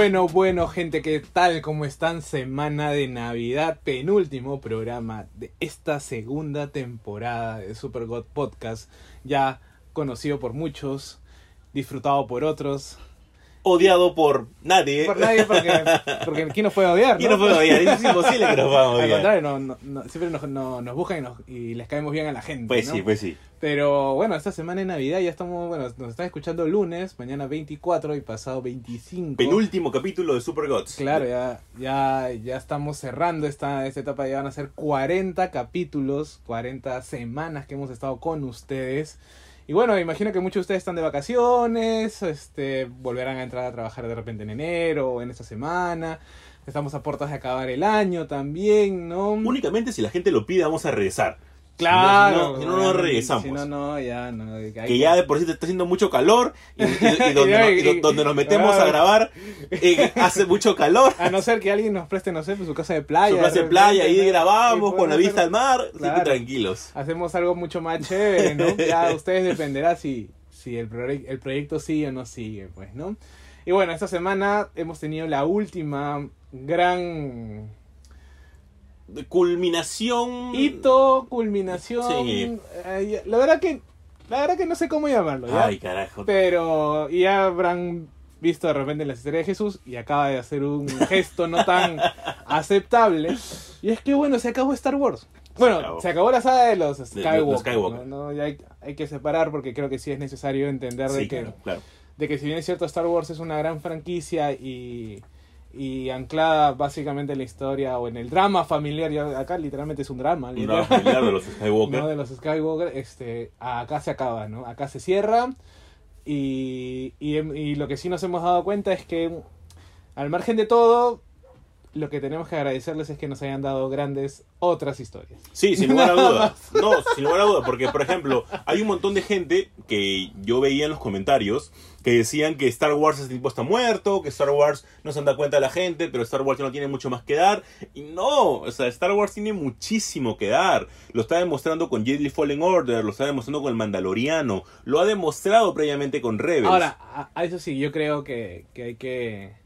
Bueno, bueno, gente, ¿qué tal? ¿Cómo están? Semana de Navidad, penúltimo programa de esta segunda temporada de Super God Podcast, ya conocido por muchos, disfrutado por otros. Odiado por nadie. Por nadie, porque, porque ¿quién nos puede odiar? ¿Quién nos puede odiar? Es imposible que nos vamos a Al odiar. contrario, no, no- no- siempre nos, no- nos buscan y, nos- y les caemos bien a la gente. Pues ¿no? sí, pues sí. Pero bueno, esta semana de Navidad ya estamos, bueno, nos están escuchando lunes, mañana 24 y pasado 25. Penúltimo capítulo de Super Gods. Claro, ya, ya, ya estamos cerrando esta, esta etapa, ya van a ser 40 capítulos, 40 semanas que hemos estado con ustedes. Y bueno, imagino que muchos de ustedes están de vacaciones, este, volverán a entrar a trabajar de repente en enero o en esta semana. Estamos a puertas de acabar el año también, ¿no? Únicamente si la gente lo pide, vamos a regresar. Claro. Si no, si no, no regresamos. Si no, no, ya no. Que ya de por sí te está haciendo mucho calor y, y- y donde, nos, y donde nos metemos a grabar eh, hace mucho calor. A no ser que alguien nos preste, no sé, pues, su casa de playa. Su de clase de playa, ahí grabamos con la vista al mar, así que Claro. tranquilos. Hacemos algo mucho más chévere, ¿no? Ya ustedes dependerá si, si el, el proyecto sigue o no sigue, pues, ¿no? Y bueno, esta semana hemos tenido la última gran Culminación. hito, culminación. Sí. eh, la verdad que, la verdad que no sé cómo llamarlo, ¿ya? Ay, carajo. Pero ya habrán visto de repente la historia de Jesús y acaba de hacer un gesto no tan aceptable. Y es que bueno, se acabó Star Wars. Bueno, acabó. se acabó la saga de los de Skywalker. los Skywalker. ¿no? No, ya hay, hay que separar porque creo que sí es necesario entender de, que, claro, claro. de que si bien es cierto Star Wars es una gran franquicia y, y anclada básicamente en la historia o en el drama familiar, ya acá literalmente es un drama. Un drama familiar de los Skywalker. ¿no? de los Skywalker, este, acá se acaba, ¿no? Acá se cierra y, y, y lo que sí nos hemos dado cuenta es que al margen de todo, lo que tenemos que agradecerles es que nos hayan dado grandes otras historias. Sí, sin lugar a dudas. No, sin lugar a dudas, porque por ejemplo, hay un montón de gente que yo veía en los comentarios que decían que Star Wars ese tipo está muerto, que Star Wars no se da cuenta de la gente, pero Star Wars ya no tiene mucho más que dar. Y no, o sea, Star Wars tiene muchísimo que dar. Lo está demostrando con Jedi Fallen Order, lo está demostrando con el Mandaloriano, lo ha demostrado previamente con Rebels. Ahora, a, a eso sí, yo creo que, que hay que...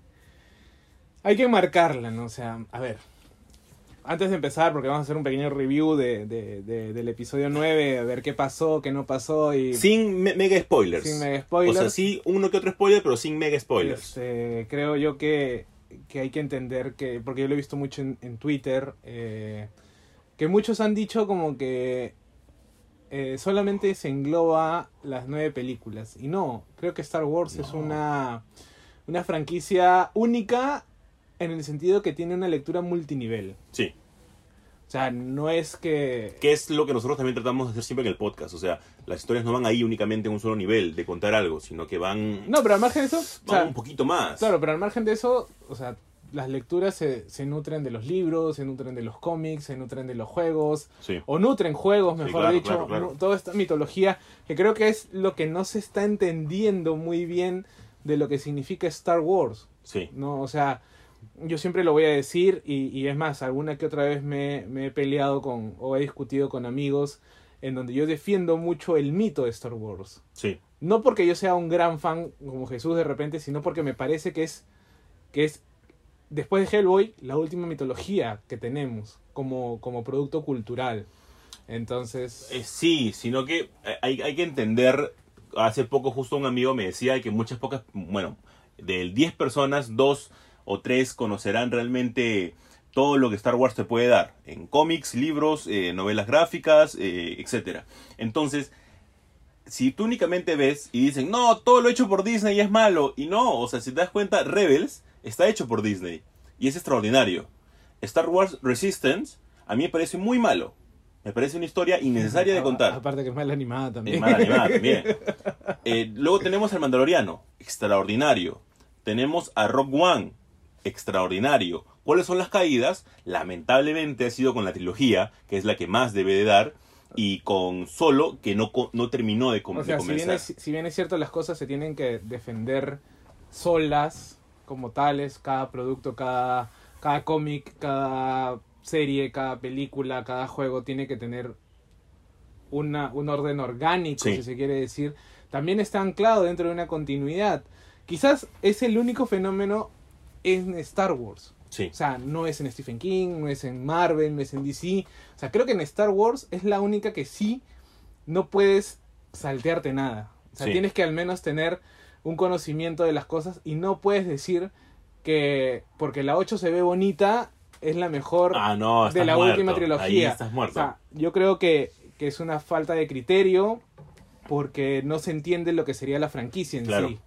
Hay que marcarla, ¿no? O sea, a ver. Antes de empezar, porque vamos a hacer un pequeño review de, de- de- del episodio 9, a ver qué pasó, qué no pasó y... sin me- mega spoilers. Sin mega spoilers. O sea, sí, uno que otro spoiler, pero sin mega spoilers. Este, creo yo que, que hay que entender que, porque yo lo he visto mucho en, en Twitter, eh, que muchos han dicho como que eh, solamente se engloba las nueve películas. Y no, creo que Star Wars es una, una franquicia única en el sentido que tiene una lectura multinivel. Sí. O sea, no es que... que es lo que nosotros también tratamos de hacer siempre en el podcast. O sea, las historias no van ahí únicamente en un solo nivel de contar algo, sino que van, No, pero al margen de eso... o van sea, un poquito más. Claro, pero al margen de eso, o sea, las lecturas se, se nutren de los libros, se nutren de los cómics, se nutren de los juegos, Sí. o nutren juegos, Sí, mejor claro, dicho, claro, claro. nu- toda esta mitología, que creo que es lo que no se está entendiendo muy bien de lo que significa Star Wars, Sí. ¿no? O sea, yo siempre lo voy a decir, y, y es más, alguna que otra vez me, me he peleado con, o he discutido con amigos, en donde yo defiendo mucho el mito de Star Wars. Sí. No porque yo sea un gran fan como Jesús de repente, sino porque me parece que es, que es después de Hellboy, la última mitología que tenemos como, como producto cultural. Entonces, Eh, sí, sino que eh, hay, hay que entender. Hace poco, justo un amigo me decía que muchas pocas. Bueno, de 10 personas, dos o tres conocerán realmente todo lo que Star Wars te puede dar. En cómics, libros, eh, novelas gráficas, eh, etc. Entonces. Si tú únicamente ves y dicen, no, todo lo hecho por Disney es malo. Y no, o sea, si te das cuenta, Rebels está hecho por Disney. Y es extraordinario. Star Wars Resistance a mí me parece muy malo. Me parece una historia innecesaria de contar. Aparte que es mal animada también. Es mal animada también. Eh, luego tenemos al Mandaloriano, extraordinario. Tenemos a Rock One, extraordinario. ¿Cuáles son las caídas? Lamentablemente ha sido con la trilogía, que es la que más debe de dar, y con Solo, que no, no terminó de, com- o sea, de si bien, comenzar. es, si bien es cierto, las cosas se tienen que defender solas, como tales, cada producto, cada, cada cómic, cada serie, cada película, cada juego tiene que tener una, un orden orgánico, Sí. si se quiere decir. También está anclado dentro de una continuidad. Quizás es el único fenómeno en Star Wars. Sí. O sea, no es en Stephen King, no es en Marvel, no es en DC. O sea, creo que en Star Wars es la única que sí no puedes saltearte nada. O sea, Sí. tienes que al menos tener un conocimiento de las cosas y no puedes decir que porque la 8 se ve bonita es la mejor Ah, no, de la muerto. última Ahí trilogía. estás muerto. O sea, yo creo que, que es una falta de criterio porque no se entiende lo que sería la franquicia en Claro. sí.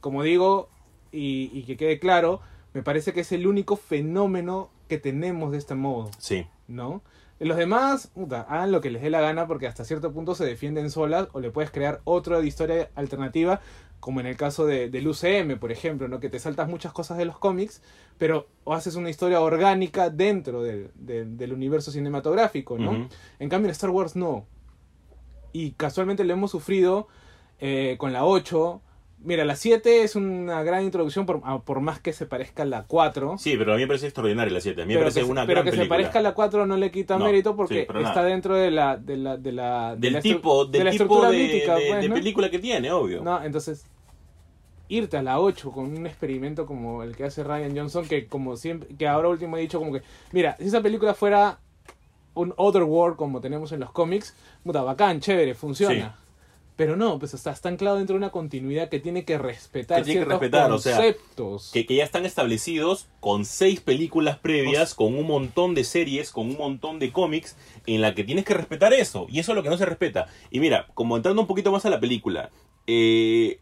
Como digo, y, y que quede claro, me parece que es el único fenómeno que tenemos de este modo, sí. ¿no? Los demás, puta, hagan lo que les dé la gana porque hasta cierto punto se defienden solas o le puedes crear otra historia alternativa, como en el caso de, del UCM, por ejemplo, ¿no? Que te saltas muchas cosas de los cómics, pero o haces una historia orgánica dentro del, del- del universo cinematográfico, ¿no? En cambio en Star Wars no. Y casualmente lo hemos sufrido eh, con la 8. Mira, la 7 es una gran introducción por, a- por más que se parezca a la 4. Sí, pero a mí me parece extraordinaria la 7. A mí me pero parece que, una pero gran que se parezca a la 4 no le quita No, mérito porque sí, está dentro de la de la de la de Del tipo, de la tipo estructura de, mítica, de- pues, película que tiene, obvio. No, entonces irte a la 8 con un experimento como el que hace Ryan Johnson que como siempre que ahora último he dicho como que mira, si esa película fuera un Otherworld como tenemos en los cómics, puta bacán, chévere, funciona. Pero no, pues sea, está anclado dentro de una continuidad que tiene que respetar Que tiene que ciertos respetar, o sea, conceptos. que, que ya están establecidos con seis películas previas, con un montón de series, con un montón de cómics, en la que tienes que respetar eso. Y eso es lo que no se respeta. Y mira, como entrando un poquito más a la película, eh,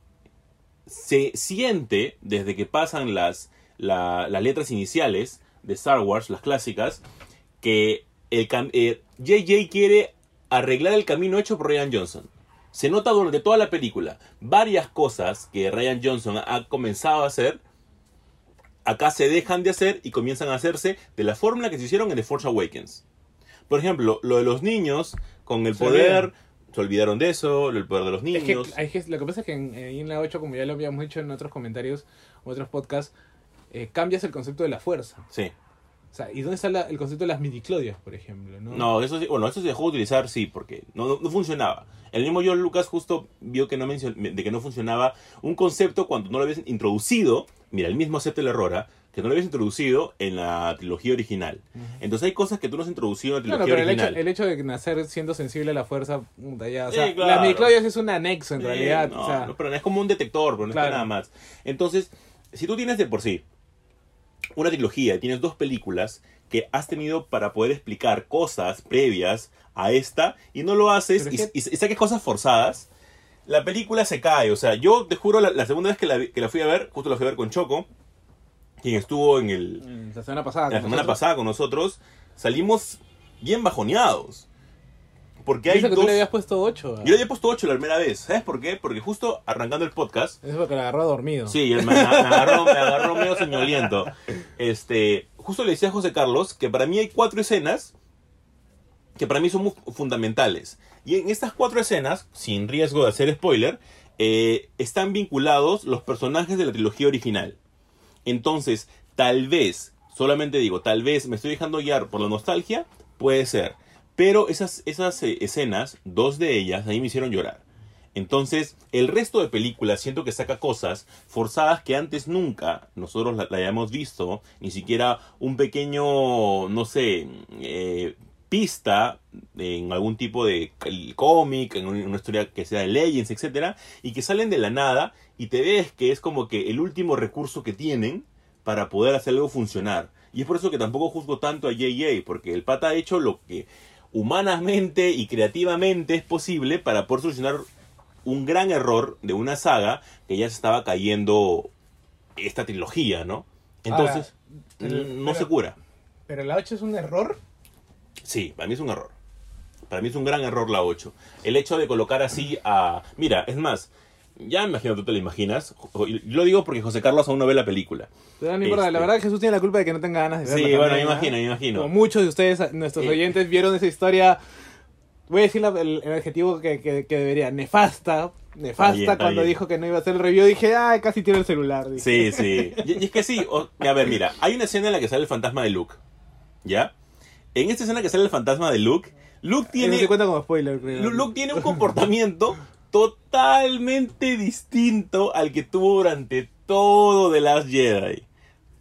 se siente desde que pasan las, la- las letras iniciales de Star Wars, las clásicas, que el cam- eh, JJ quiere arreglar el camino hecho por Ryan Johnson. Se nota durante toda la película varias cosas que Ryan Johnson ha comenzado a hacer. Acá se dejan de hacer y comienzan a hacerse de la fórmula que se hicieron en The Force Awakens. Por ejemplo, lo de los niños con el Se poder, se olvidaron de eso, el poder de los Es que, niños. es que lo que pasa es que en, en la 8, como ya lo habíamos dicho en otros comentarios otros podcasts, eh, cambias el concepto de la fuerza. Sí. O sea, ¿y dónde está la- el concepto de las midiclorias, por ejemplo? No, No, eso sí, bueno, eso se dejó de utilizar, sí, porque no, no, no funcionaba. El mismo John Lucas justo vio que no mencion- de que no funcionaba un concepto cuando no lo habías introducido. Mira, el mismo acepta el error, ¿ah? que no lo habías introducido en la trilogía original. Entonces hay cosas que tú no has introducido en la Claro, trilogía pero el hecho, original. el hecho de nacer siendo sensible a la fuerza, ya, o sea, claro. las midichlorias es un anexo en realidad. no, o sea, no, pero es como un detector, pero no Claro. es nada más. Entonces, si tú tienes de por sí una trilogía y tienes dos películas que has tenido para poder explicar cosas previas a esta y no lo haces y, que- y- saques cosas forzadas, la película se cae. O sea, yo te juro, la, la segunda vez que la, que la fui a ver, justo la fui a ver con Choco, quien estuvo en el, mm, la semana pasada. la con semana nosotros. pasada con nosotros, salimos bien bajoneados. Porque hay que dos... tú le habías puesto 8. Yo le había puesto 8 la primera vez. ¿Sabes por qué? Porque justo arrancando el podcast, Es porque lo agarró dormido. Sí, me, me agarró, me agarró medio señoliento. Este, justo le decía a José Carlos que para mí hay cuatro escenas que para mí son muy fundamentales. Y en estas cuatro escenas, sin riesgo de hacer spoiler, eh, están vinculados los personajes de la trilogía original. Entonces, tal vez, solamente digo, tal vez me estoy dejando guiar por la nostalgia, puede ser. Pero esas, esas eh, escenas, dos de ellas, a mí me hicieron llorar. Entonces, el resto de películas siento que saca cosas forzadas que antes nunca nosotros la, hayamos visto, ni siquiera un pequeño, no sé, eh, pista en algún tipo de cómic, en una historia que sea de Legends, etcétera, y que salen de la nada y te ves que es como que el último recurso que tienen para poder hacer algo funcionar. Y es por eso que tampoco juzgo tanto a JJ, porque el pata ha hecho lo que humanamente y creativamente es posible para poder solucionar un gran error de una saga que ya se estaba cayendo esta trilogía, ¿no? Entonces, Ahora, no pero- se cura. Pero la 8 es un error. Sí, para mí es un error. Para mí es un gran error la 8. El hecho de colocar así a... Mira, es más, ya me imagino, tú te lo imaginas. Lo digo porque José Carlos aún no ve la película. Pero no importa, Este- la verdad Jesús tiene la culpa de que no tenga ganas de verla. Sí, bueno, me ¿no? imagino, me imagino. Como muchos de ustedes, nuestros Eh. oyentes, vieron esa historia. Voy a decir la- el, el adjetivo que, que- que debería. Nefasta. Nefasta Está bien, está cuando bien. dijo que no iba a hacer el review. Dije, ay, casi tiro el celular. dije. Sí, sí. Y, y es que sí. o- a ver, mira, hay una escena en la que sale el fantasma de Luke. ¿Ya? En esta escena que sale el fantasma de Luke, Luke tiene... se cuenta como spoiler, creo. Luke tiene un comportamiento totalmente distinto al que tuvo durante todo The Last Jedi.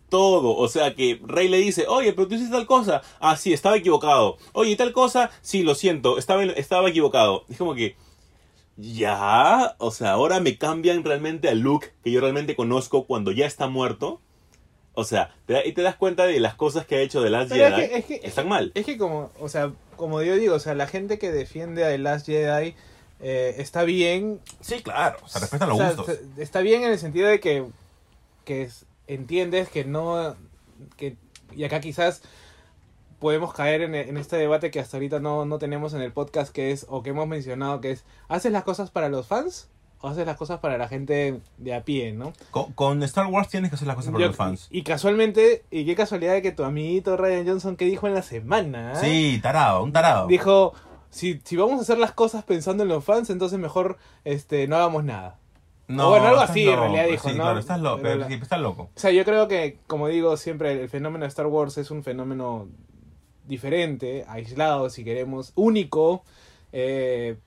todo. O sea que Rey le dice, oye, pero tú hiciste tal cosa. Ah, sí, estaba equivocado. Oye, ¿y tal cosa? Sí, lo siento, estaba, estaba equivocado. Es como que, ya, o sea, ahora me cambian realmente al Luke que yo realmente conozco cuando ya está muerto. O sea, te, y te das cuenta de las cosas que ha hecho The Last Pero Jedi. es que- es que- están mal. Es que como, o sea, como yo digo, o sea, la gente que defiende a The Last Jedi eh, está bien. Sí, claro. Se respetan los o sea, gustos. está bien en el sentido de que, que es- entiendes que no, que, y acá quizás podemos caer en, en este debate que hasta ahorita no, no tenemos en el podcast, que es, o que hemos mencionado, que es, ¿haces las cosas para los fans? O haces las cosas para la gente de a pie, ¿no? Con, con Star Wars tienes que hacer las cosas para Yo- los fans. Y casualmente, y qué casualidad de que tu amiguito Ryan Johnson, ¿qué dijo en la semana? Sí, tarado, un tarado. Dijo, si, si vamos a hacer las cosas pensando en los fans, entonces mejor este no hagamos nada. o bueno, algo así, en loco. realidad dijo, Sí, ¿no? claro, estás loco. Pero estás loco. O sea, yo creo que, como digo siempre, el fenómeno de Star Wars es un fenómeno diferente, aislado, si queremos, único eh,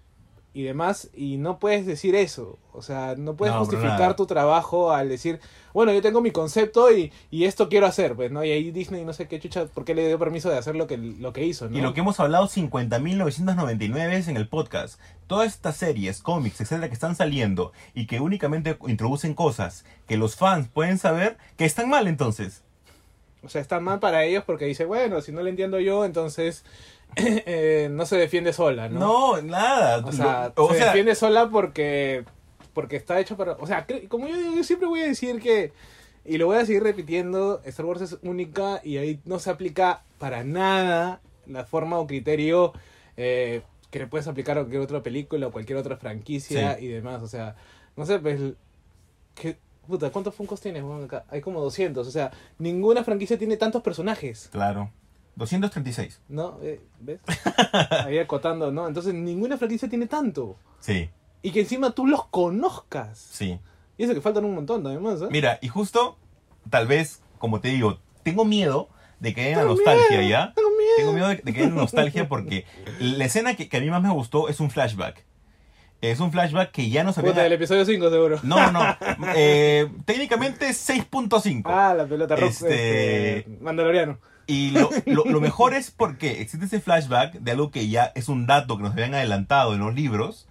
y demás, y no puedes decir eso. O sea, no puedes No, justificar tu trabajo al decir, bueno, yo tengo mi concepto y, y esto quiero hacer, pues, ¿no? Y ahí Disney, no sé qué chucha, ¿por qué le dio permiso de hacer lo que, lo que hizo, ¿no? Y lo que hemos hablado 50.999 veces en el podcast. Todas estas series, cómics, etcétera, que están saliendo y que únicamente introducen cosas que los fans pueden saber que están mal entonces. O sea, está mal para ellos porque dice, bueno, si no le entiendo yo, entonces eh, no se defiende sola, ¿no? No, nada. O sea, o se sea, defiende sola porque porque está hecho para... O sea, como yo, yo siempre voy a decir que, y lo voy a seguir repitiendo, Star Wars es única y ahí no se aplica para nada la forma o criterio eh, que le puedes aplicar a cualquier otra película o cualquier otra franquicia Sí. y demás. O sea, no sé, pues... ¿qué, puta, ¿cuántos Funkos tienes? weón, acá? Hay como 200. O sea, ninguna franquicia tiene tantos personajes. Claro. 236. ¿No? Eh, ¿Ves? Ahí acotando, ¿no? Entonces ninguna franquicia tiene tanto. Sí, Y que encima tú los conozcas. sí. Y eso que faltan un montón, además, ¿eh? Mira, y justo, tal vez, como te digo, tengo miedo de que haya nostalgia, miedo, ¿ya? Tengo miedo. Tengo miedo de, de que haya nostalgia porque la escena que, que a mí más me gustó es un flashback. Es un flashback que ya nos Puta, había... del episodio 5 seguro. No, no. eh, técnicamente 6.5. Ah, la pelota roja. Este- Este... Mandaloriano. Y lo, lo- lo mejor es porque existe ese flashback de algo que ya es un dato que nos habían adelantado en los libros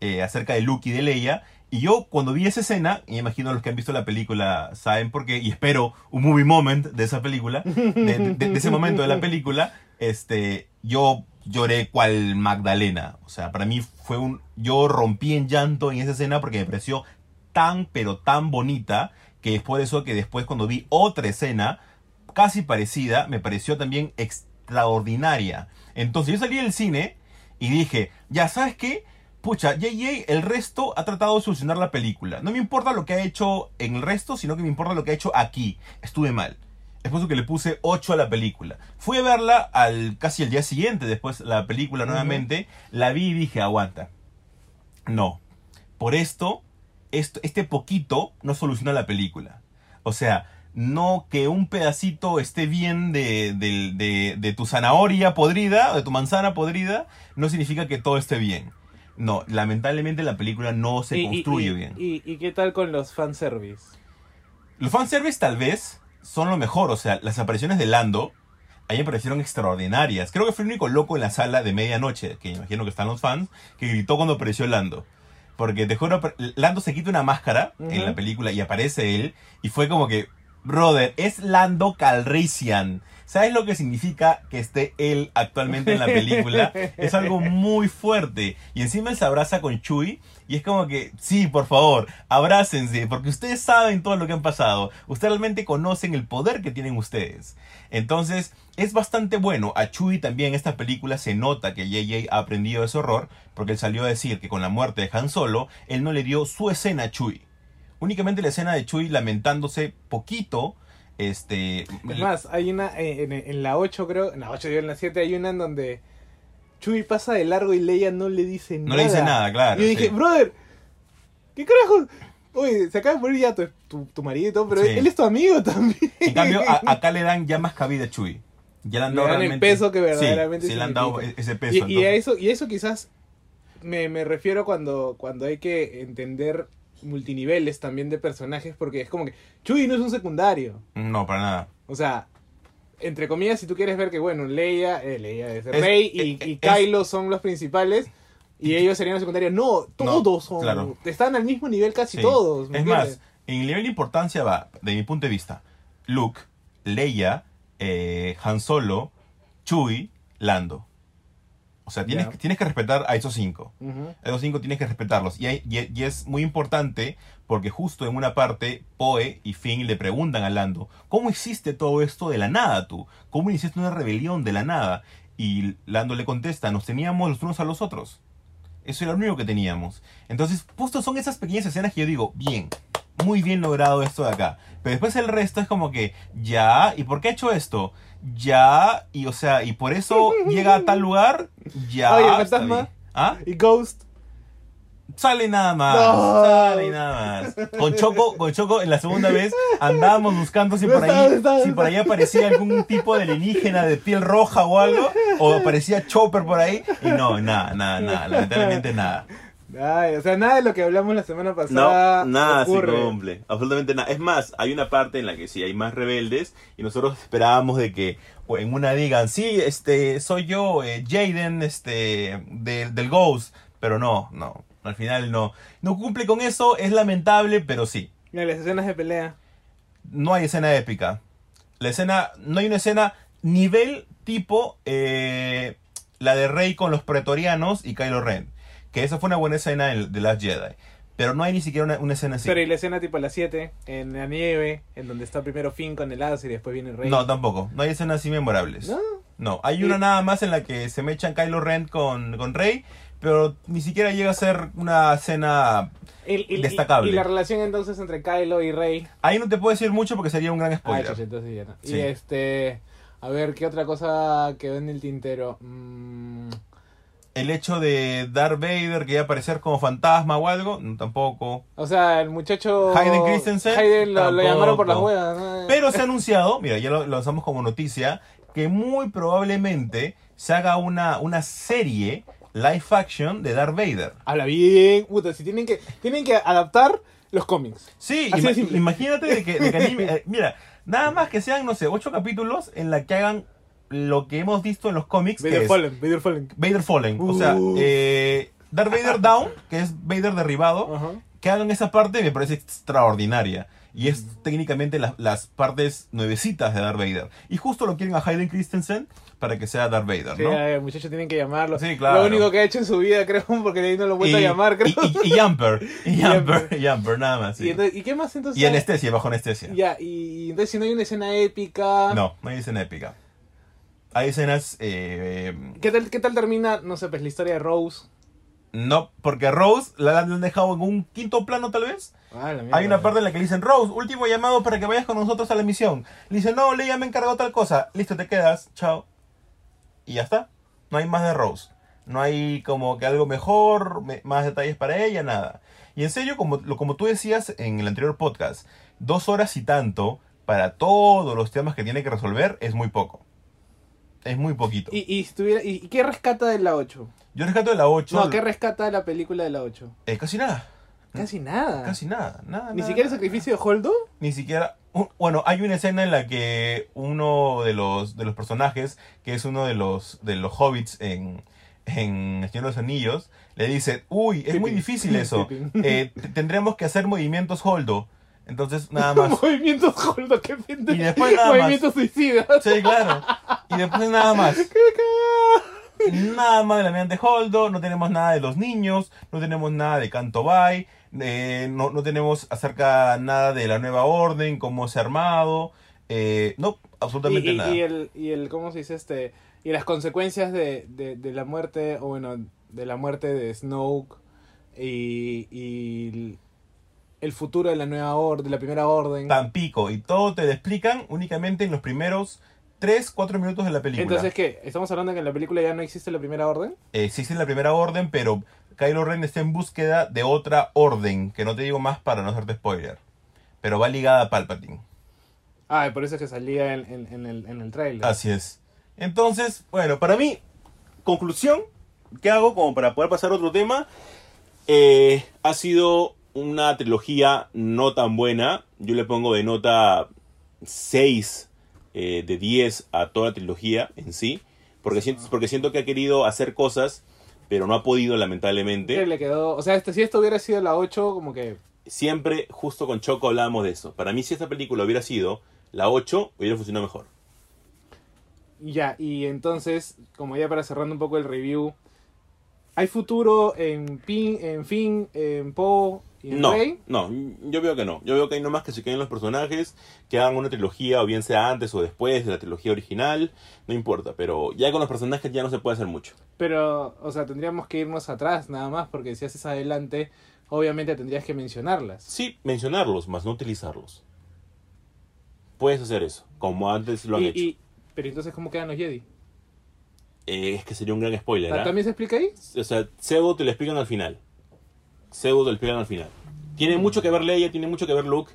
eh, acerca de Luke y de Leia. Y yo cuando vi esa escena, y imagino los que han visto la película saben por qué, y espero un movie moment de esa película, de, de- de ese momento de la película, este, yo lloré cual Magdalena. O sea, para mí fue un... Yo rompí en llanto en esa escena porque me pareció tan, pero tan bonita, que es por eso que después cuando vi otra escena, casi parecida, me pareció también extraordinaria. Entonces yo salí del cine y dije, ya sabes qué, pucha, JJ el resto ha tratado de solucionar la película. No me importa lo que ha hecho en el resto, sino que me importa lo que ha hecho aquí. Estuve mal. Es por eso que le puse 8 a la película. Fui a verla al, casi el día siguiente, después la película nuevamente, la vi y dije, aguanta. No, por esto, esto, este poquito no soluciona la película. O sea, no que un pedacito esté bien de, de- de- de tu zanahoria podrida, o de tu manzana podrida, no significa que todo esté bien. No, lamentablemente la película no se Y- construye y- bien. Y, y qué tal con los fanservice? Los fanservice tal vez son lo mejor, o sea, las apariciones de Lando a mí me parecieron extraordinarias. Creo que fue el único loco en la sala de medianoche, que imagino que están los fans, que gritó cuando apareció Lando. Porque te juro, Lando se quita una máscara en la película y aparece él, y fue como que, brother, es Lando Calrissian. ¿Sabes lo que significa que esté él actualmente en la película? es algo muy fuerte. Y encima él se abraza con Chewie y es como que, sí, por favor, abrácense, porque ustedes saben todo lo que han pasado. Ustedes realmente conocen el poder que tienen ustedes. Entonces, es bastante bueno. A Chewie también en esta película se nota que JJ ha aprendido ese horror, porque él salió a decir que con la muerte de Han Solo, él no le dio su escena a Chewie. Únicamente la escena de Chewie lamentándose poquito. Este. Es más, hay una eh, en, la 8 creo, en la 8 digo en la 7 hay una en donde Chuy pasa de largo y Leia no le dice No nada. le dice nada, claro, Y yo dije, sí. brother, ¿qué carajo? Oye, se acaba de morir ya tu, tu, tu marido y todo, pero Sí. él es tu amigo también. En cambio, a- acá le dan ya más cabida a Chewie. Ya le han Le dado el realmente- peso que verdaderamente Sí, sí le han dado ese peso. Y, y a eso, y a eso quizás me, me refiero cuando, cuando hay que entender multiniveles también de personajes porque es como que Chuy no es un secundario. No, para nada. O sea, entre comillas, si tú quieres ver que, bueno, Leia, eh, Leia es, Rey y, es- y Kylo son los principales y ellos serían los secundarios. No, todos son. claro. Están al mismo nivel casi Sí. todos. ¿me Es entiendes? más, en el nivel de importancia va, de mi punto de vista, Luke, Leia, eh, Han Solo, Chewie, Lando. O sea, tienes, Ya. tienes que respetar a esos cinco. A esos cinco tienes que respetarlos. Y, hay- y- y es muy importante porque justo en una parte Poe y Finn le preguntan a Lando, ¿cómo hiciste todo esto de la nada tú? ¿Cómo hiciste una rebelión de la nada? Y Lando le contesta, nos teníamos los unos a los otros. Eso era lo único que teníamos. Entonces, justo son esas pequeñas escenas que yo digo, bien, muy bien logrado esto de acá. Pero después el resto es como que, ya, ¿y por qué ha hecho esto? Ya, y o sea, y por eso llega a tal lugar, ya. Oye, el está fantasma. bien. ¿Ah? Y Ghost. Sale nada más. No. Sale nada más. Con Choco, con Choco en la segunda vez andábamos buscando si por ahí, si ¿Dónde por ahí aparecía algún tipo de alienígena de piel roja o algo, o aparecía Chopper por ahí, y no, nada, nada, nada, lamentablemente nada. Ay, o sea, nada de lo que hablamos la semana No, pasada. nada se cumple. Absolutamente nada. Es más, hay una parte en la que sí hay más rebeldes y nosotros esperábamos de que en una digan, sí, este, soy yo, eh, Jaden, este, del, del Ghost. Pero no, no, al final no. No cumple con eso, es lamentable, pero sí. Las escenas de pelea. No hay escena épica. La escena, no hay una escena nivel tipo eh, la de Rey con los pretorianos y Kylo Ren. Que esa fue una buena escena en The Last Jedi. Pero no hay ni siquiera una, una escena así. Pero y la escena tipo a las 7, en la nieve, en donde está primero Finn con el láser y después viene el rey. No, tampoco. No hay escenas así memorables. ¿No? No, hay Y- una nada más en la que se mechan Kylo Ren con, con Rey, pero ni siquiera llega a ser una escena... Destacable. Y, la relación entonces entre Kylo y Rey. Ahí no te puedo decir mucho porque sería un gran Ah, spoiler. chucha, entonces ya no. Sí. Y este. A ver, ¿qué otra cosa quedó en el tintero? Mm, El hecho de Darth Vader que iba a aparecer como fantasma o algo, tampoco. o sea, el muchacho. Hayden Christensen, Hayden lo, lo llamaron por las huevas, ¿no? Pero se ha anunciado, mira, ya lo lanzamos como noticia, que muy probablemente se haga una, una serie live action de Darth Vader. Habla bien. Puta, si tienen que, tienen que adaptar los cómics. Sí, Así ima- imagínate de que, de que anime- eh, mira, nada más que sean, no sé, ocho capítulos en la que hagan lo que hemos visto en los cómics, que Vader es Fallen, Vader Fallen. Vader Fallen. O sea, eh, Darth Vader Down, que es Vader derribado, que hagan esa parte me parece extraordinaria. Y es técnicamente la- las partes nuevecitas de Darth Vader. Y justo lo quieren a Hayden Christensen para que sea Darth Vader, Sí, ¿no? el muchacho tienen que llamarlo. Sí, claro. Lo único que ha hecho en su vida, creo, porque de ahí no lo vuelto a llamar, creo. y, y- y Jumper, y Jumper, Jumper. y Jumper, nada más. sí. ¿Y, entonces- ¿y qué más entonces? Y anestesia, bajo anestesia. Ya, y entonces si no hay una escena épica. No, no hay escena épica. Hay escenas. eh, ¿Qué tal, ¿Qué tal termina, no sé, pues la historia de Rose? no, porque Rose la han dejado en un quinto plano, tal vez. Ah. Hay una parte en la que le dicen, Rose, último llamado para que vayas con nosotros a la misión. Le dice, no, Leia me encargó tal cosa. Listo, te quedas. Chao. Y ya está. No hay más de Rose. No hay como que algo mejor, me- más detalles para ella, nada. Y en serio, como, lo, como tú decías en el anterior podcast, dos horas y tanto para todos los temas que tiene que resolver es muy poco. Es muy poquito. ¿Y, y, estuviera, y, qué rescata de la 8? Yo rescato de la 8. No, ¿qué rescata de la película de la 8? eh, casi nada. Casi nada. Casi nada. nada Ni nada, siquiera el nada. sacrificio de Holdo. Ni siquiera. un- Bueno, hay una escena en la que uno de los, de los personajes, que es uno de los, de los hobbits en, en El Señor de los Anillos, le dice: Uy, es muy difícil eso. Eh, tendremos que hacer movimientos Holdo. Entonces, nada más. Movimientos qué pendejo. Y después nada más. Movimientos suicidas. Sí, claro. Y después nada más. Nada más de la mediante Holdo, no tenemos nada de los niños, no tenemos nada de Canto Bay, eh, no, no tenemos acerca nada de la nueva orden, cómo se ha armado, eh, no, absolutamente y, y- nada. y el, y el, ¿cómo se dice este? Y las consecuencias de, de, de la muerte, o bueno, de la muerte de Snoke y, y el- futuro de la nueva orden, de la primera orden. Tampico, y todo te lo explican únicamente en los primeros 3, 4 minutos de la película. Entonces, ¿qué? ¿Estamos hablando de que en la película ya no existe la primera orden? Eh, existe la primera orden, pero Kylo Ren está en búsqueda de otra orden, que no te digo más para no hacerte spoiler, pero va ligada a Palpatine. Ah, y por eso es que salía en, en, en el, en el trailer. Así es. Entonces, Bueno, para mí, conclusión, ¿qué hago como para poder pasar a otro tema? Eh, ha sido una trilogía no tan buena. Yo le pongo de nota 6 eh, de 10 a toda la trilogía en sí. Porque siento, porque siento que ha querido hacer cosas, pero no ha podido, Que lamentablemente. le quedó, o sea, este, si esto hubiera sido la 8, como que Siempre, justo con Choco, hablábamos de eso. Para mí, si esta película hubiera sido la 8, hubiera funcionado mejor. ya, y entonces, como ya para cerrando un poco el review, ¿hay futuro en Pin, en Finn, en Poe y No, Rey? no, yo veo que no. Yo veo que hay nomás que se queden los personajes, que hagan una trilogía, o bien sea antes o después de la trilogía original, no importa, pero ya con los personajes ya no se puede hacer mucho. Pero, o sea, tendríamos que irnos atrás nada más, porque si haces adelante, obviamente tendrías que mencionarlas. Sí, mencionarlos, más no utilizarlos. Puedes hacer eso, como antes lo han Y- hecho. y- pero entonces, ¿cómo quedan los Jedi? Eh, es que sería un gran spoiler, ¿ah? ¿También se explica ahí? O sea, Pseudo te lo explican al final. Pseudo te lo explican al final. Tiene mucho que ver Leia, tiene mucho que ver Luke,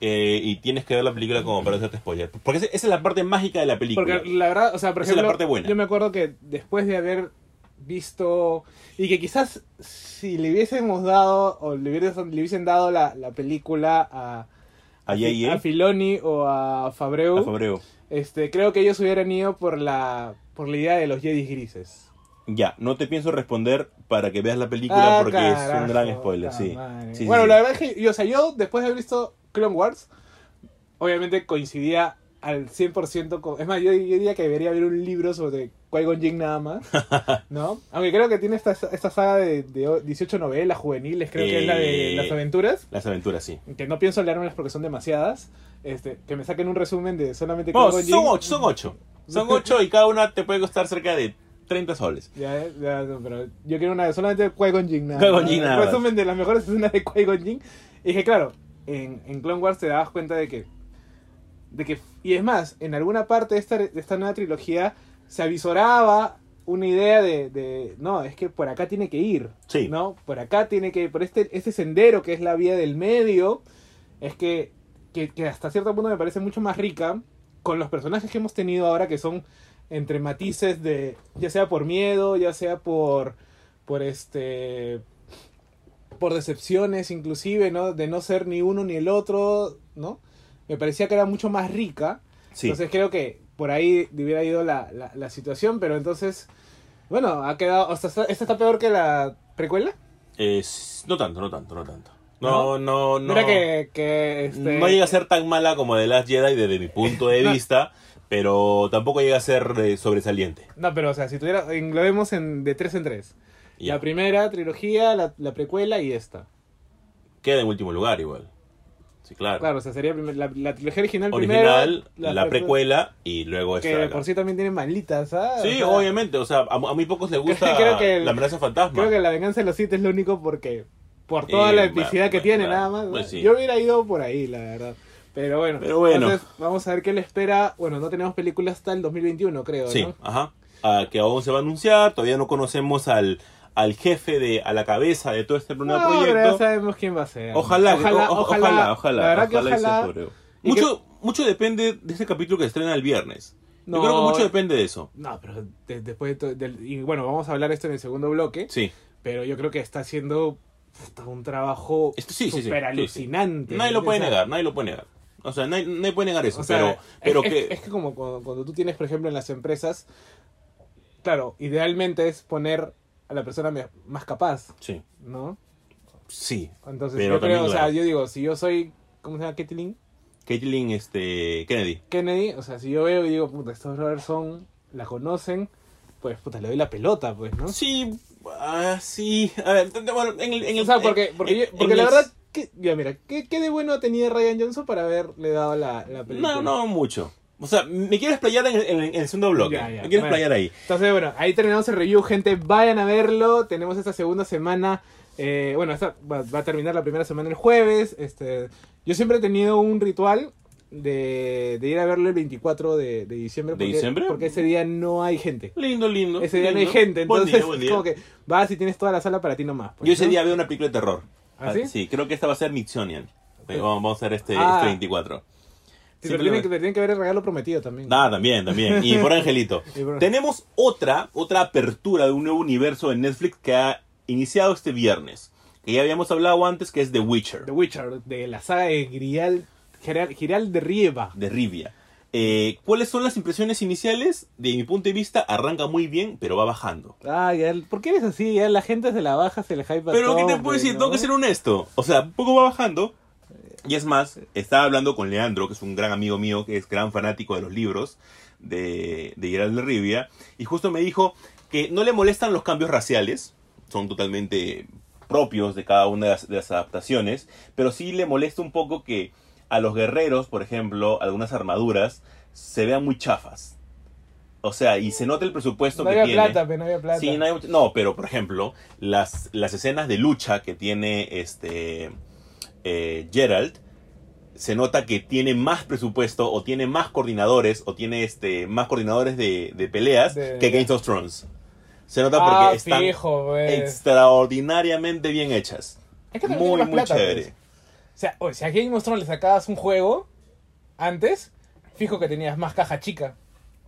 eh, y tienes que ver la película como para hacerte spoiler. Porque esa es la parte mágica de la película. Porque la verdad, o sea, por Esa es la ejemplo, parte buena. yo me acuerdo que después de haber visto y que quizás si le hubiésemos dado o le hubiesen, le hubiesen dado la, la película a A J.J. a Filoni o a Fabreu, A Fabreu. este, creo que ellos hubieran ido por la por la idea de los Jedi grises. Ya, no te pienso responder para que veas la película Ah, porque es un gran spoiler, sí. bueno, sí. la verdad es que yo, o sea, yo después de haber visto Clone Wars, obviamente coincidía al 100% con... Es más, yo, yo diría que debería haber un libro sobre Qui-Gon Jinn nada más, ¿no? Aunque creo que tiene esta, esta saga de, de 18 novelas juveniles, creo que es la de Eh, las aventuras, Las aventuras, sí. que no pienso leérmelas porque son demasiadas, este, que me saquen un resumen de solamente No, son Jinn. ocho, son ocho. Son ocho y cada una te puede costar cerca de 30 soles. Ya, ya, no, pero yo quiero una de solamente Qui-Gon Jinn. Qui-Gon. Jinn nada resumen de las mejores escenas de Qui-Gon Jinn. Y dije, claro, en, en Clone Wars te dabas cuenta de que, de que... Y es más, en alguna parte de esta, de esta nueva trilogía se avisoraba una idea de, de, No, es que por acá tiene que ir. Sí. ¿No? Por acá tiene que... Por este, este sendero que es la vía del medio. Es que, que, que hasta cierto punto me parece mucho más rica con los personajes que hemos tenido ahora que son entre matices de ya sea por miedo, ya sea por por este por decepciones inclusive, ¿no? De no ser ni uno ni el otro, ¿no? Me parecía que era mucho más rica. Sí. Entonces creo que por ahí hubiera ido la, la, la situación, pero entonces bueno, ha quedado, o sea, esta está peor que la precuela. Es- no tanto, no tanto, no tanto. No, no, no. Mira que, que este, No llega a ser tan mala como The Last Jedi desde mi punto de No. vista, pero tampoco llega a ser eh, sobresaliente. No, pero o sea, si tuviera englobemos en de tres en tres. Ya. La primera trilogía, la, la precuela y esta. Queda en último lugar igual. Sí, claro. Claro, o sea, sería primer- la, la trilogía original, Original, primero, la, precu- precuela y luego esta. Que de acá. por sí también tiene malitas, ¿ah? Sí, O sea, obviamente. O sea, a, a muy pocos les gusta Creo que el- la amenaza fantasma. Creo que la venganza de los Sith es lo único porque. Por toda Eh, la bueno, epicidad que bueno, tiene, nada más. Pues sí. Yo hubiera ido por ahí, la verdad. Pero bueno. Pero bueno. Entonces, vamos a ver qué le espera. Bueno, no tenemos película hasta el 2021, creo, Sí, ¿no? ajá. Ah, que aún se va a anunciar. Todavía no conocemos al, al jefe de, a la cabeza de todo este nuevo No, pero ya proyecto. sabemos quién va a ser. Ojalá, ojalá, o- o- ojalá, ojalá, La verdad ojalá ojalá. Mucho, mucho depende de ese capítulo que estrena el viernes. No, Yo creo que mucho depende de eso. No, pero de- después de todo- del- y bueno, vamos a hablar esto en el segundo bloque. Sí. Pero yo creo que está haciendo un trabajo Esto sí, sí, sí, súper alucinante. Nadie lo puede negar, nadie lo puede negar. O sea, nadie, nadie puede negar eso. o pero pero es, que... es que como cuando, cuando tú tienes, por ejemplo, en las empresas, claro, idealmente es poner a la persona más capaz, Sí, ¿no? sí. Entonces, Pero yo creo, o sea, yo digo, si yo soy, ¿cómo se llama? Caitlyn Caitlyn este, Kennedy. Kennedy, o sea, si yo veo y digo, puta, estos brothers son, la conocen, pues, puta, le doy la pelota, pues, ¿no? Sí, ah, sí. A ver, bueno, en el... En el O sea, porque, porque, en- yo- en porque la el- verdad, que, ya mira, ¿qué, ¿qué de bueno tenía Ryan Johnson para haberle dado la, la película? No, no mucho. O sea, me quiero explayar en el, en el- en el segundo bloque. Ya, ya. Me quiero Bueno. explayar ahí. Entonces, bueno, ahí terminamos el review, gente. Vayan a verlo. Tenemos esta segunda semana. eh, bueno, esta va, va a terminar la primera semana el jueves. Este, yo siempre he tenido un ritual de, de ir a verlo el 24 de, de diciembre. ¿De diciembre? Porque ese día no hay gente. Lindo, lindo. Ese día no hay gente. Buen Entonces, día, buen día. como que vas y tienes toda la sala para ti nomás. pues, Yo ese ¿no? día veo una película de terror. ¿Ah, sí? Sí, creo que esta va a ser Mitsonian. Sí. Vamos, a hacer este, Ah. este 24. Sí, pero tienen que, pero tienen que ver el regalo prometido también. Ah, también, también. Y por Angelito. Y por- Tenemos otra, otra apertura de un nuevo universo en Netflix que ha iniciado este viernes. que ya habíamos hablado antes, que es The Witcher, The Witcher, de la saga de Grial, Geralt de Rieva. de Rivia. Eh, ¿Cuáles son las impresiones iniciales? De mi punto de vista, arranca muy bien, pero va bajando. Ay, ya, ¿por qué eres así? Ya la gente se la baja, se le hype Pero, ¿qué te puedo decir? ¿no? Tengo que ser honesto. O sea, poco va bajando. Y es más, estaba hablando con Leandro, que es un gran amigo mío, que es gran fanático de los libros de, de Geralt de Rivia, y justo me dijo que no le molestan los cambios raciales, son totalmente propios de cada una de las, de las adaptaciones, pero sí le molesta un poco que a los guerreros, por ejemplo, algunas armaduras, se vean muy chafas. O sea, y se nota el presupuesto No que había tiene. plata, pero no había plata. Sí, no, hay no, pero por ejemplo, las, las escenas de lucha que tiene este eh, Geralt, se nota que tiene más presupuesto, o tiene más coordinadores, o tiene este más coordinadores de, de peleas De- que Game of Thrones. Se nota porque ah, están fijo, pues. extraordinariamente bien hechas. Es que también muy, plata, chévere. pues. O sea, oye, si a Game of Thrones le sacabas un juego antes, fijo que tenías más caja chica.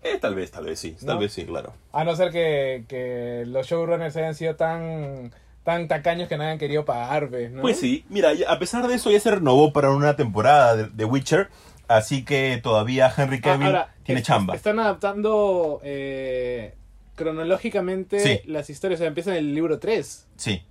Eh, tal vez, tal vez sí, tal ¿No? vez sí, claro. A no ser que, que los showrunners hayan sido tan, tan tacaños que no hayan querido pagar, ¿no? Pues sí, mira, a pesar de eso ya se renovó para una temporada de, de Witcher, así que todavía Henry Ah, Cavill tiene es- chamba. Están adaptando eh, cronológicamente Sí. las historias. O sea, empieza en el libro 3. Sí.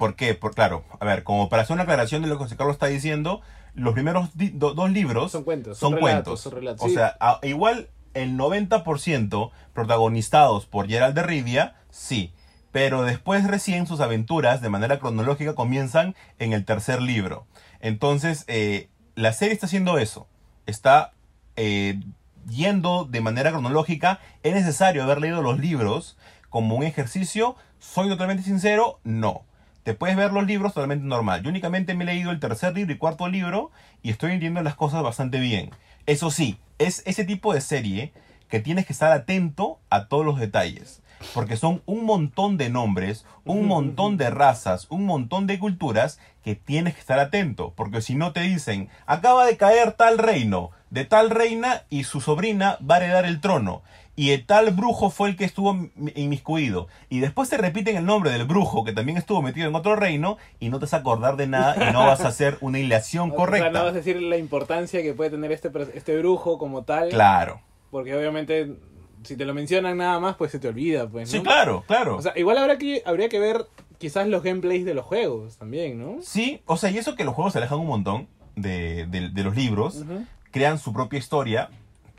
¿Por qué? Por, claro, a ver, como para hacer una aclaración de lo que José Carlos está diciendo, los primeros do- dos libros Son cuentos, son, son relatos, cuentos. son relatos, o sí. sea, a- igual el 90% protagonizados por Gerald de Rivia, sí. Pero después recién sus aventuras de manera cronológica comienzan en el tercer libro. Entonces, eh, la serie está haciendo eso. Está eh, yendo de manera cronológica. Es necesario haber leído los libros como un ejercicio. Soy totalmente sincero, no. Te puedes ver los libros totalmente normal. Yo únicamente me he leído el tercer libro y cuarto libro y estoy entendiendo las cosas bastante bien. Eso sí, es ese tipo de serie que tienes que estar atento a todos los detalles. Porque son un montón de nombres, un montón de razas, un montón de culturas que tienes que estar atento. Porque si no te dicen, acaba de caer tal reino, de tal reina y su sobrina va a heredar el trono. Y el tal brujo fue el que estuvo inmiscuido. Y después te repiten el nombre del brujo que también estuvo metido en otro reino y no te vas a acordar de nada y no vas a hacer una hilación O sea, correcta. no vas a decir la importancia que puede tener este, este brujo como tal. Claro. Porque obviamente, si te lo mencionan nada más, pues se te olvida, pues, ¿no? Sí, claro, claro. O sea, igual habrá que, habría que ver quizás los gameplays de los juegos también, ¿no? Sí, o sea, y eso que los juegos se alejan un montón de, de- de los libros, crean su propia historia,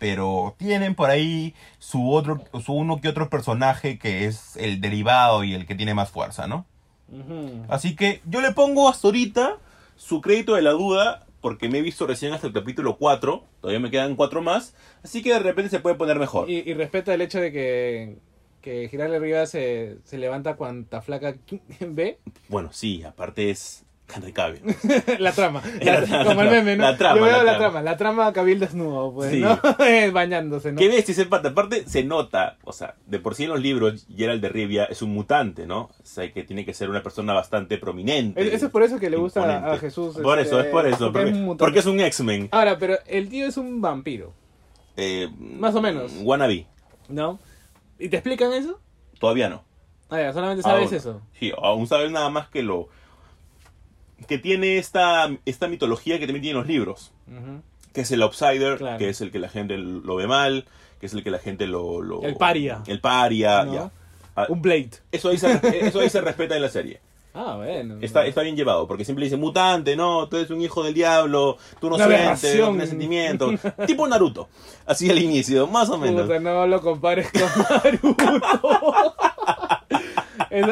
pero tienen por ahí su otro, su uno que otro personaje que es el derivado y el que tiene más fuerza, ¿no? Así que Yo le pongo hasta ahorita su crédito de la duda porque me he visto recién hasta el capítulo 4, todavía me quedan 4 más, así que de repente se puede poner mejor. Y, y respeta el hecho de que, que Girarle Rivas se, se levanta cuanta flaca ve Bueno, sí, aparte es Henry Cavill. la trama. La La- trama, como el meme, ¿no? la trama, Yo veo la trama. La trama Cabil desnudo, pues, Sí. ¿no? Bañándose, ¿no? ¿Qué ves? Ese pata? Aparte se nota, o sea, de por sí en los libros Gerald de Rivia es un mutante, ¿no? O sea, que tiene que ser una persona bastante prominente. Es- Eso es por eso que le gusta a- imponente. a Jesús. Por este, eso, es por eso. Porque, es un mutante. porque es un X-Men. Ahora, pero el tío es un vampiro, Eh, Más o menos. Wannabe. ¿no? ¿Y te explican eso? Todavía no. Ah, ya, solamente sabes Aún. eso. Sí, aún sabes nada más que lo... Que tiene esta, esta mitología que también tiene los libros. Ujú. Que es el outsider, Claro. que es el que la gente lo ve mal, que es el que la gente lo... lo- El paria. El paria, ¿No? ya. Ah, Un Blade. Eso ahí, se, eso ahí se respeta en la serie. Ah, bueno. Está, está bien llevado, porque siempre dice mutante, no, tú eres un hijo del diablo, tú no Una sientes, no tienes sentimientos. tipo Naruto, así al inicio, más o menos. Puta, no lo compares con Naruto.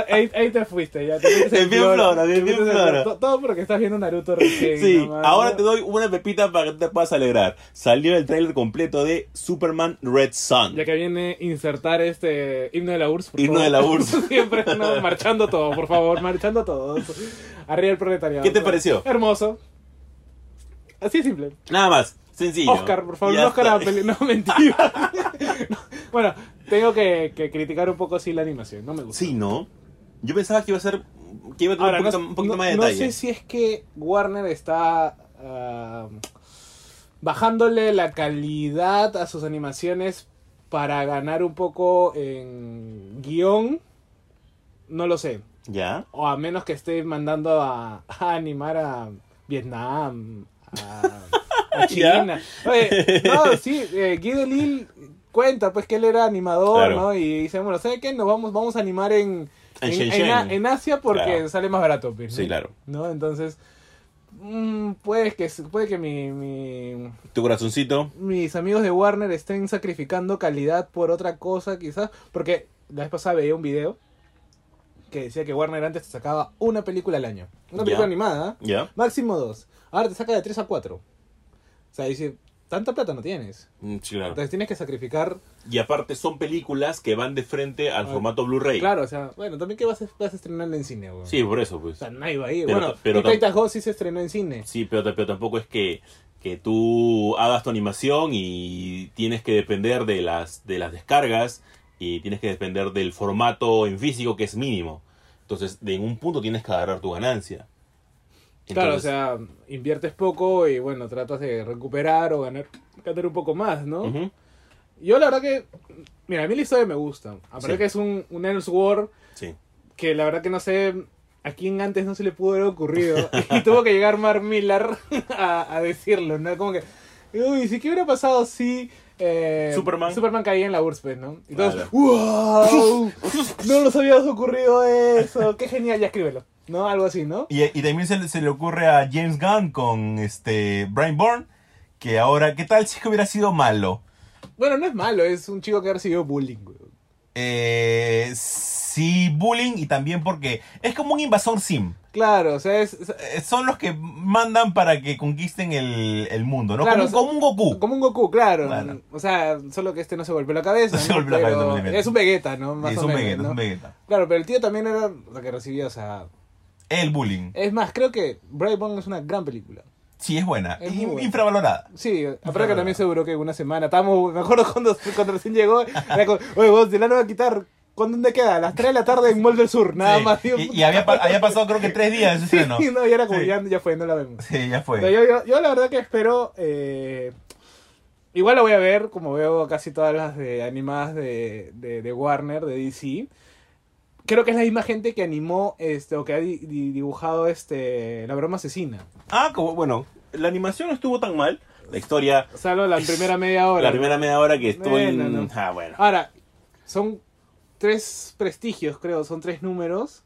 Ahí, ahí te fuiste, ya. Te fuiste En Flora, te en fuiste Flora. To- Todo porque estás viendo Naruto recién. Sí, nomás, ahora ¿no? te doy una pepita para que te puedas alegrar. Salió el tráiler completo de Superman Red Sun. Ya que viene insertar este himno de la URSS. por Himno favor. de la URSS. Siempre no, marchando todo, por favor, marchando todos. Arriba el proletariado. ¿Qué te pareció? Hermoso. Así de simple. Nada más, sencillo. Oscar, por favor, Oscar a No, mentira. No, Bueno, tengo que, que criticar un poco así la animación. No me gusta. Sí, ¿no? Yo pensaba que iba a ser. que iba a tener Ahora, un poquito, no, un poquito no- más de no detalle. sé si es que Warner está ah, bajándole la calidad a sus animaciones para ganar un poco en guion. No lo sé. Ya. O a menos que esté mandando a, a animar a Vietnam, a. China. Oye, no, sí, eh, Guy Delisle cuenta pues que él era animador, Claro. ¿no? Y dice, bueno, ¿sabe qué? Nos vamos, vamos a animar en, En en, Shenzhen. en A- en Asia porque Claro. sale más barato. pues, Sí, claro. ¿No? Entonces, mm, puede que, puede que mi, mi, Tu corazoncito. mis amigos de Warner estén sacrificando calidad por otra cosa, quizás. Porque la vez pasada veía un video que decía que Warner antes te sacaba una película al año. Una película animada, ¿eh? Máximo dos. Ahora te saca de tres a cuatro. O sea, dice, tanta plata no tienes. Mm, Sí, claro. Entonces tienes que sacrificar. Y aparte son películas que van de frente al Ah, formato Blu-ray. Claro, o sea, bueno, también que vas a, vas a estrenarla en cine, güey. Sí, por eso, O pues. sea, nadie va a ir. Pero- bueno, pero pero sí se estrenó en cine. Sí, pero, pero tampoco es que, que tú hagas tu animación y tienes que depender de las, de las descargas y tienes que depender del formato en físico que es mínimo. Entonces, de en un punto tienes que agarrar tu ganancia. Claro, o Entonces, sea, inviertes poco y bueno, tratas de recuperar o ganar, ganar un poco más, ¿no? ujú, Yo la verdad que, mira, a mí la historia me gusta. Aparte Sí. que es un, un Elseworld sí. que la verdad que no sé a quién antes no se le pudo haber ocurrido. y tuvo que llegar Mark Millar a, a decirlo, ¿no? Como que, uy, ¿sí qué hubiera pasado si... eh, Superman. Superman caía en la URSS, pues, ¿no? Y todos, Claro. ¡wow! No nos había ocurrido eso. Qué genial, ya escríbelo. ¿No? Algo así, ¿no? Y, y también se, le- se le ocurre a James Gunn con este Brian Bourne, que ahora, ¿qué tal si es que hubiera sido malo? Bueno, no es malo, es un chico que ha recibido bullying, güey. Eh, sí, bullying y también porque es como un invasor sim. Claro, o sea, es, es- Eh, Son los que mandan para que conquisten el, el mundo, ¿no? Claro, como, un Goku. como un Goku, claro. Claro. O sea, solo que este no se golpeó la cabeza. No se golpeó la cabeza. Es un Vegeta, ¿no? Más es o un menos, Vegeta, ¿no? es un Vegeta. Claro, pero el tío también era lo que recibía, o sea... El bullying. Es más, creo que Brightburn es una gran película. Sí, es buena. Es In- buena. Infravalorada. Sí, aparte que también se duró que una semana. Estábamos, me acuerdo cuando, cuando recién llegó, era como, oye, vos, de la no va a quitar. ¿Cuándo dónde queda? A las 3 de la tarde en Mall del Sur, nada Sí. más. Y, y había, había pasado creo que tres días ese. Sí, no, y era como, Sí. ya, ya fue, no la vemos. Sí, ya fue. Yo, yo, yo la verdad que espero. eh, igual la voy a ver, como veo casi todas las de animadas de, de, de Warner, de DC. Creo que es la misma gente que animó este o que ha di- di- dibujado este La broma asesina. Ah, como, bueno, la animación no estuvo tan mal. La historia, Salvo la primera media hora. la primera media hora que estoy... Bueno, no. Ah, bueno. Ahora, son tres prestigios, creo, son tres números.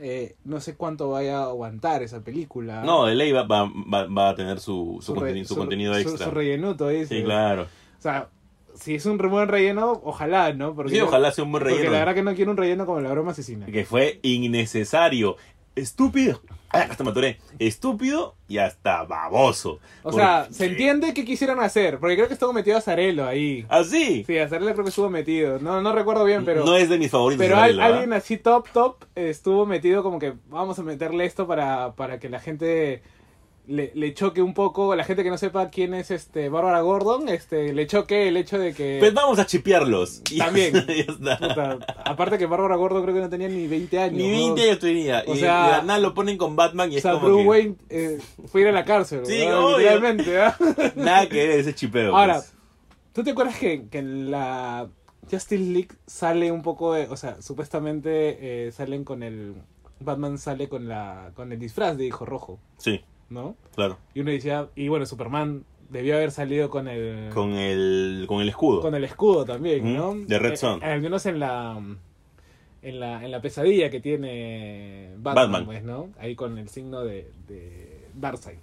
Eh, no sé cuánto vaya a aguantar esa película. No, de ley va, va, va- va a tener su, su, re- conteni- su contenido su- extra. Su, rellenuto, dice. sí, claro. O sea, si es un buen relleno, ojalá, ¿no? Porque Sí, ojalá sea un buen Porque relleno. la verdad que no quiero un relleno como la broma asesina. que fue innecesario, estúpido, ah, hasta me atoré, estúpido y hasta baboso. O sea, Porque- se entiende qué quisieron hacer, porque creo que estuvo metido Azarelo ahí. ¿Así? Sí, Azarelo creo que estuvo metido. No, no recuerdo bien, pero... no es de mis favoritos. Pero al- ¿ah? alguien así top, top, eh, estuvo metido como que vamos a meterle esto para, para que la gente le, le choque un poco, la gente que no sepa quién es este Bárbara Gordon, este le choque el hecho de que... Pues vamos a chipearlos. También. Puta, aparte que Bárbara Gordon creo que no tenía ni 20 años. Ni ¿no? 20 años tenía. O y sea- de la nada lo ponen con Batman y O es sea, como Bruce que Wayne eh, fue a ir a la cárcel, Sí, ¿ah? nada que ver ese chipeo. Ahora, pues. ¿tú te acuerdas que, que en la Justice League sale un poco de, o sea, supuestamente eh, salen con el Batman sale con la con el disfraz de hijo rojo, Sí, ¿no? claro. Y uno decía, y bueno, Superman debió haber salido con el Con el, con el escudo. con el escudo también, ¿no? de Red Eh, eh, al menos en la en la en la pesadilla que tiene Batman, Batman. pues, ¿no? Ahí con el signo de, de Darkseid.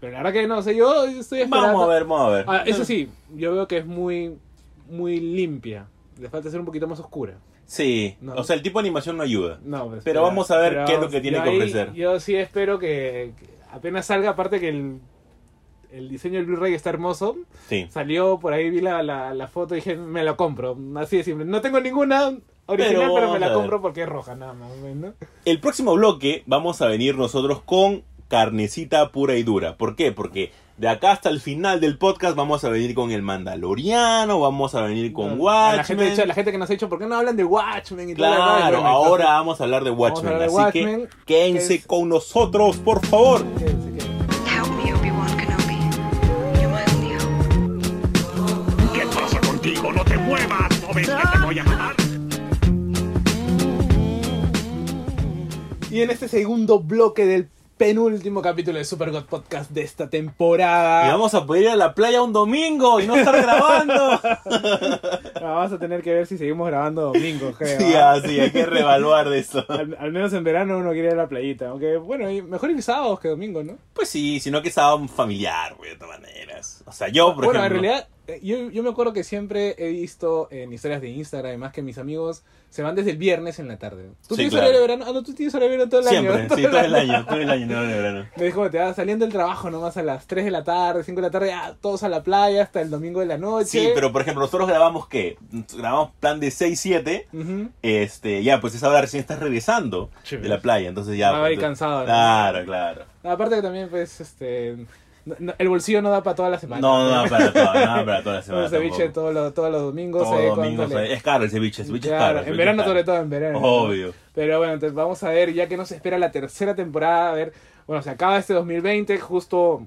Pero la verdad que no sé, yo estoy esperando. Vamos a ver, vamos a ver. Ah, eso sí, yo veo que es muy, muy limpia. Le falta ser un poquito más oscura. Sí, No. o sea, el tipo de animación no ayuda. No, pues, Pero vamos a ver qué es lo que tiene que ofrecer. Yo sí espero que, que apenas salga, aparte que el, el diseño del Blu-ray está hermoso. Sí. Salió por ahí, vi la, la, la foto y dije, me la compro. Así de simple. No tengo ninguna original, Pero pero, me la compro porque es roja, nada más. ¿no? El próximo bloque vamos a venir nosotros con carnecita pura y dura. ¿Por qué? Porque de acá hasta el final del podcast vamos a venir con el Mandaloriano, vamos a venir con Watchmen. La gente, la gente que nos ha dicho, ¿por qué no hablan de Watchmen? Y Claro, ahora vamos a hablar de Watchmen. hablar de así Watchmen, que quédense que es- con nosotros, por favor. Quédense. ¿Qué pasa contigo? ¡No te muevas! ¿No ves que te voy a matar? Y en este segundo bloque del penúltimo capítulo de Super God Podcast de esta temporada. Y vamos a poder ir a la playa un domingo y no estar grabando. Vamos a tener que ver si seguimos grabando domingo, creo. sí, ¿ah? ah, sí, hay que reevaluar de eso. Al, al menos en verano uno quiere ir a la playita. Aunque, bueno, mejor ir sábados que domingo, ¿no? Pues sí, sino que un familiar, güey, de todas maneras. O sea, yo, por bueno, ejemplo. en realidad, yo, yo me acuerdo que siempre he visto en historias de Instagram, además que mis amigos se van desde el viernes en la tarde. ¿Tú Sí, tienes claro. horario de verano? Ah, no, tú tienes horario de verano todo el Siempre, año. sí, todo el año, todo el año, no, de verano. Me dijo, te vas saliendo del trabajo nomás a las 3 de la tarde, 5 de la tarde, ya todos a la playa hasta el domingo de la noche. Sí, pero por ejemplo, nosotros grabamos ¿qué? Grabamos plan de 6-7. Ujú. Este, ya, pues esa hora recién estás regresando de la playa, entonces ya. Ah, pues, ahí cansado, ¿no? Claro, claro. Aparte que también, pues, este... no- no- el bolsillo no da para toda la semana. No, no, para toda, no, para toda la semana. Un ceviche todos los, todos los domingos. Todos eh, domingos, le- Es caro el ceviche, el ceviche Claro, es caro. en ceviche verano caro. sobre todo, en verano. ¿no? Obvio. Pero bueno, entonces vamos a ver, ya que nos espera la tercera temporada, a ver, bueno, se acaba este 2020, justo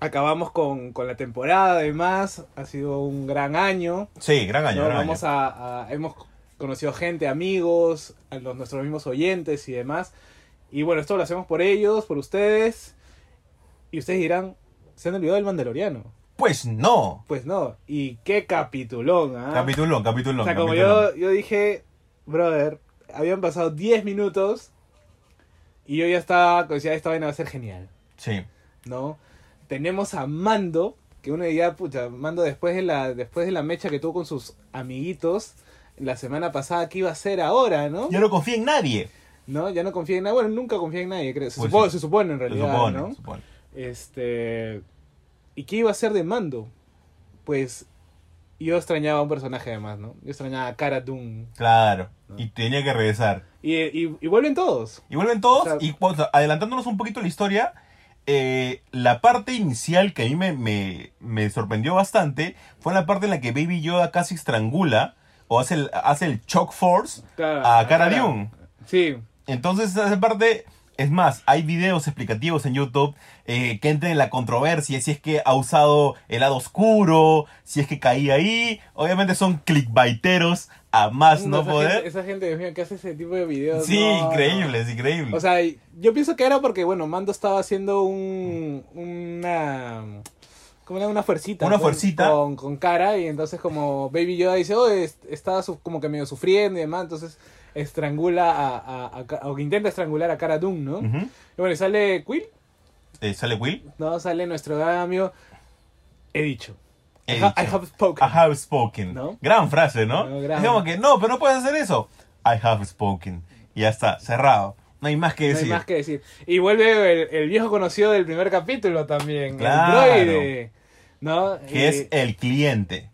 acabamos con, con la temporada además, ha sido un gran año. Sí, gran año, Vamos año. a, a- hemos conocido gente, amigos, a los, nuestros mismos oyentes y demás. Y bueno, esto lo hacemos por ellos, por ustedes. Y ustedes dirán, se han olvidado del Mandaloriano. Pues no. Pues no, y qué capitulón, ¿ah? Capitulón, capitulón. O sea, como capitulón. yo, yo dije, brother, habían pasado 10 minutos y yo ya estaba, decía, esta vaina va a ser genial, Sí. ¿no? Tenemos a Mando, que uno diría, pucha, Mando después de la, después de la mecha que tuvo con sus amiguitos la semana pasada, ¿qué iba a hacer ahora, no? Yo no confío en nadie. ¿No? Ya no confía en nadie, bueno, nunca confía en nadie, creo. Se, Pues supone, sí. se supone en Se realidad, supone, ¿no? se supone. Este. ¿Y qué iba a hacer de mando? Pues. Yo extrañaba a un personaje además, ¿no? Yo extrañaba a Cara Dune. Claro. No. Y tenía que regresar. Y, y, y vuelven todos. Y vuelven todos. O sea- y adelantándonos un poquito la historia, eh, la parte inicial que a mí me, me, me sorprendió bastante fue la parte en la que Baby Yoda casi estrangula o hace el, hace el choke force Claro, a Cara Dune. Sí. Entonces esa parte, es más, hay videos explicativos en YouTube eh, que entran en la controversia, si es que ha usado el lado oscuro, si es que caía ahí. Obviamente son clickbaiteros a más no esa poder. Gente, esa gente, Dios mío, que hace ese tipo de videos. Sí, no, increíbles, increíbles. no. O sea, yo pienso que era porque, bueno, Mando estaba haciendo un. Una. Como una, una fuercita. Una con- fuercita. Con, con cara. Y entonces, como Baby Yoda dice, oh, es- está su- como que medio sufriendo y demás. Entonces, estrangula a. a, a- o que intenta estrangular a Cara Dune, ¿no? Ujú. Y bueno, y sale Quill, Eh, ¿Sale Will? ¿no? Sale nuestro gran amigo. He dicho. He I, ha- dicho. I have spoken. I have spoken. ¿No? Gran frase, ¿no? No, gran. Como que, no, pero no puedes hacer eso. I have spoken. Y ya está, cerrado. No hay más que No hay decir. más que decir. Y vuelve el, el viejo conocido del primer capítulo también. Claro. El droide. ¿No? Que Y- es el cliente.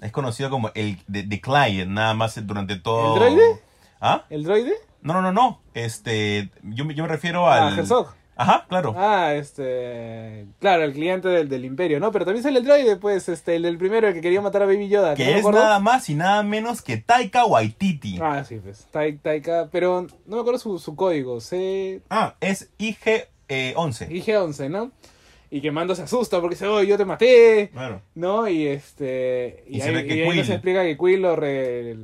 Es conocido como el the, the client, nada más durante todo. ¿El droide? ¿Ah? ¿El droide? No, no, no, no. Este, yo, me- yo me refiero Ah, al. Herzog. Ajá, claro. Ah, este. Claro, el cliente del, del Imperio, ¿no? Pero también sale el droide, pues, este, el del primero, el que quería matar a Baby Yoda. que ¿no es acuerdo? nada más y nada menos que Taika Waititi. Ah, sí, pues. Tai- Taika. Pero no me acuerdo su, su código. C. Ah, es IG-11. IG-11, ¿no? Y que Mando se asusta porque dice, oh, yo te maté. Claro. ¿no? Y este. Y, Y se ahí, ve que y ahí nos Quill- explica que Quill lo, re-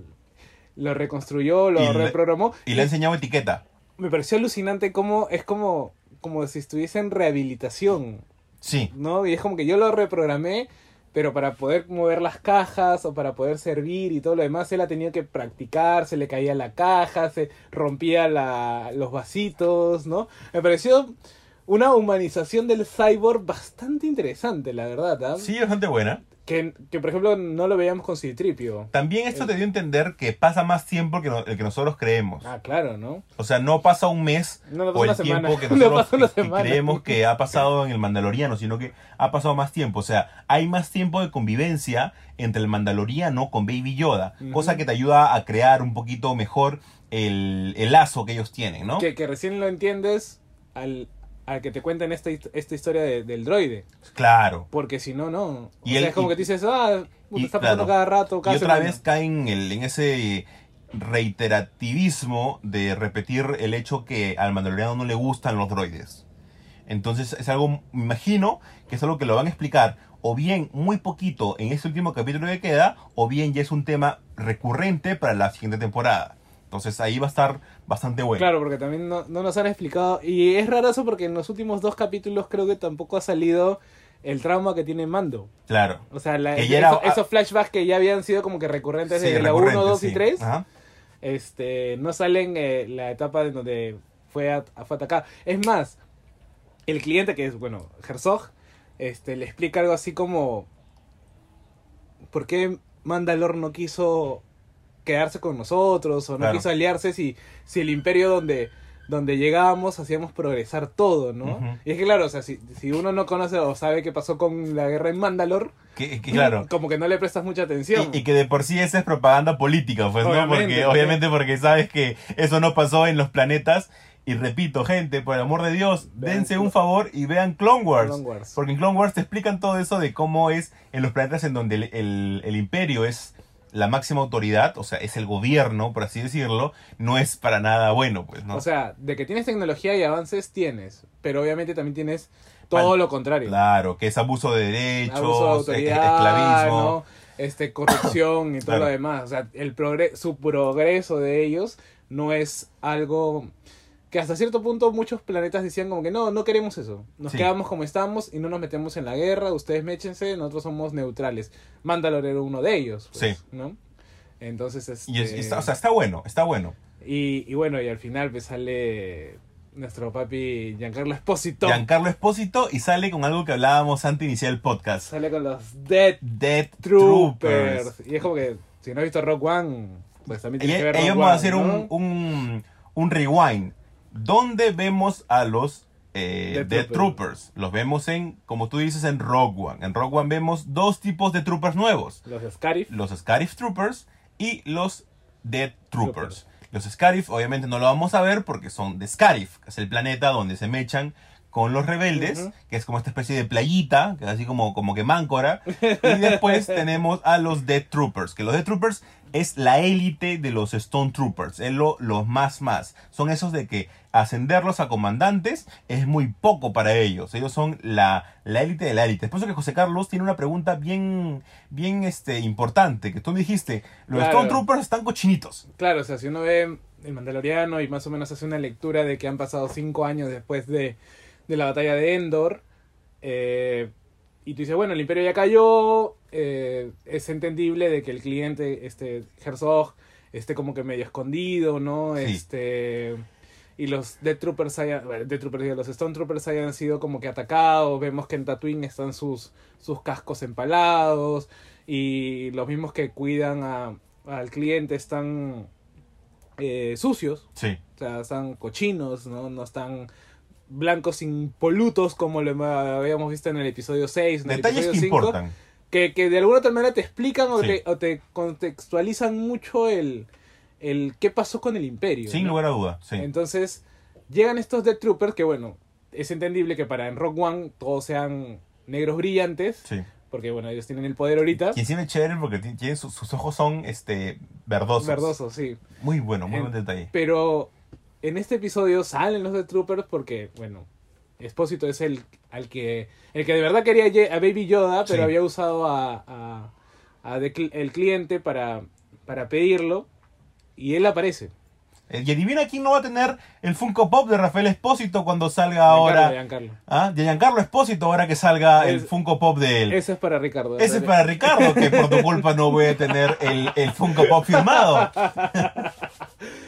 lo reconstruyó, lo Y le- reprogramó. Y le ha enseñado etiqueta. Me pareció alucinante cómo es como, como si estuviese en rehabilitación, Sí. ¿no? Y es como que yo lo reprogramé, pero para poder mover las cajas o para poder servir y todo lo demás, él ha tenido que practicar, se le caía la caja, se rompía la, los vasitos, ¿no? Me pareció una humanización del cyborg bastante interesante, la verdad, ¿ah? Sí, bastante buena. Que, que, por ejemplo no lo veíamos con Citripio. También esto te dio a entender que pasa más tiempo que, no- el que nosotros creemos. Ah, claro, ¿no? O sea, no pasa un mes No, no pasa o el semana. tiempo que No nosotros que- que creemos que ha pasado en el Mandaloriano, sino que ha pasado más tiempo. O sea, hay más tiempo de convivencia entre el Mandaloriano con Baby Yoda, cosa que te ayuda a crear un poquito mejor el, el lazo que ellos tienen, ¿no? Que, que recién lo entiendes al, al que te cuentan esta, esta historia de- del droide. Claro. Porque si no, no. O Y sea, él- es como y- que tú dices, ah, puta, está pasando claro, cada rato, cada Y otra semana. vez cae en, el, en ese reiterativismo de repetir el hecho que al mandaloriano no le gustan los droides. Entonces es algo, me imagino, que es algo que lo van a explicar o bien muy poquito en este último capítulo que queda, o bien ya es un tema recurrente para la siguiente temporada. Entonces ahí va a estar bastante bueno. Claro, porque también no, no nos han explicado. Y es raro eso porque en los últimos dos capítulos creo que tampoco ha salido el trauma que tiene Mando. Claro. O sea, la- era- esos, flashbacks que ya habían sido como que recurrentes Sí, desde la recurrente, 1, 2 y sí. 3, Ajá. este, no salen eh, la etapa en donde fue, at- fue atacado. Es más, el cliente que es, bueno, Herzog, este, le explica algo así como, ¿por qué Mandalor no quiso quedarse con nosotros o no Claro. quiso aliarse si, si el imperio donde, donde llegábamos hacíamos progresar todo, ¿no? Y es que claro, o sea, si, si uno no conoce o sabe qué pasó con la guerra en Mandalor, Que, que claro. como que no le prestas mucha atención. Y, y que de por sí esa es propaganda política, pues, ¿no? Porque, sí. obviamente porque sabes que eso no pasó en los planetas. Y repito, gente, por el amor de Dios, Vean dense un favor y vean Clone Wars. Clone Wars. Porque en Clone Wars te explican todo eso de cómo es en los planetas en donde el, el- el imperio es la máxima autoridad, o sea, es el gobierno, por así decirlo, no es para nada bueno, pues, ¿no? O sea, de que tienes tecnología y avances, tienes. Pero obviamente también tienes todo Mal- lo contrario. claro, que es abuso de derechos, Abuso de autoridad, esclavismo. ¿no? este, corrupción y todo Claro. lo demás. O sea, el progre- su progreso de ellos no es algo que hasta cierto punto muchos planetas decían como que no, no queremos eso. Nos Sí. quedamos como estamos y no nos metemos en la guerra. Ustedes méchense, nosotros somos neutrales. Mandalore era uno de ellos. pues, Sí. ¿no? Entonces, este... Y, es- y está, o sea, está bueno, está bueno. Y, y bueno, y al final pues sale nuestro papi Giancarlo Espósito. Giancarlo Espósito y sale con algo que hablábamos antes de iniciar el podcast. Sale con los Dead Dead Troopers. Troopers. Y es como que si no has visto Rock One, pues también tienes que ver Rock ellos vamos a hacer ¿no? un, un, un rewind. Donde vemos a los eh, Troopers. Los vemos en, como tú dices, en Rogue One. En Rogue One vemos dos tipos de troopers nuevos. Los Scarif. Los Scarif Troopers y los Death Troopers. Los Scarif obviamente no lo vamos a ver porque son de Scarif, que es el planeta donde se mechan con los rebeldes, que es como esta especie de playita, que es así como, como que máncora. Y después tenemos a los Death Troopers, que los Death Troopers es la élite de los Stone Troopers, es lo, los más más. Son esos de que ascenderlos a comandantes es muy poco para ellos. Ellos son la la élite de la élite. Es por eso que José Carlos tiene una pregunta bien, bien este, importante, que tú me dijiste, los Claro. Stone Troopers están cochinitos. Claro, o sea, si uno ve el Mandaloriano y más o menos hace una lectura de que han pasado cinco años después de, de la batalla de Endor, eh, y tú dices, bueno, el imperio ya cayó, eh, es entendible de que el cliente, este Herzog, esté como que medio escondido, ¿no? Sí. Este y los Death Troopers hayan, bueno, Death Troopers, los Stone Troopers hayan sido como que atacados, vemos que en Tatooine están sus, sus cascos empalados y los mismos que cuidan a, al cliente están eh, sucios, Sí. o sea, están cochinos, ¿no? No están blancos impolutos como lo habíamos visto en el episodio 6, en el Detalles que episodio 5, importan. que, que de alguna otra manera te explican o, Sí. te, o te contextualizan mucho el, el qué pasó con el imperio. Sin ¿no? lugar a duda. Sí. Entonces, llegan estos Death Troopers que, bueno, es entendible que para en Rock One todos sean negros brillantes, sí. porque, bueno, ellos tienen el poder ahorita. Y encima es chévere porque ti- tiene sus, sus ojos son este verdosos. Verdosos, sí. Muy bueno, muy En- buen detalle. Pero en este episodio salen los Death Troopers porque, bueno, Espósito es el al que el que de verdad quería a Baby Yoda, pero Sí. había usado a, a, a de el cliente para, para pedirlo y él aparece. Eh, Y adivina quién no va a tener el Funko Pop de Rafael Espósito cuando salga ahora. Giancarlo, ¿Ah? De Giancarlo Espósito ahora que salga el Funko Pop de él. Ese es para Ricardo. Ese es para Ricardo, que por tu culpa no voy a tener el, el Funko Pop firmado.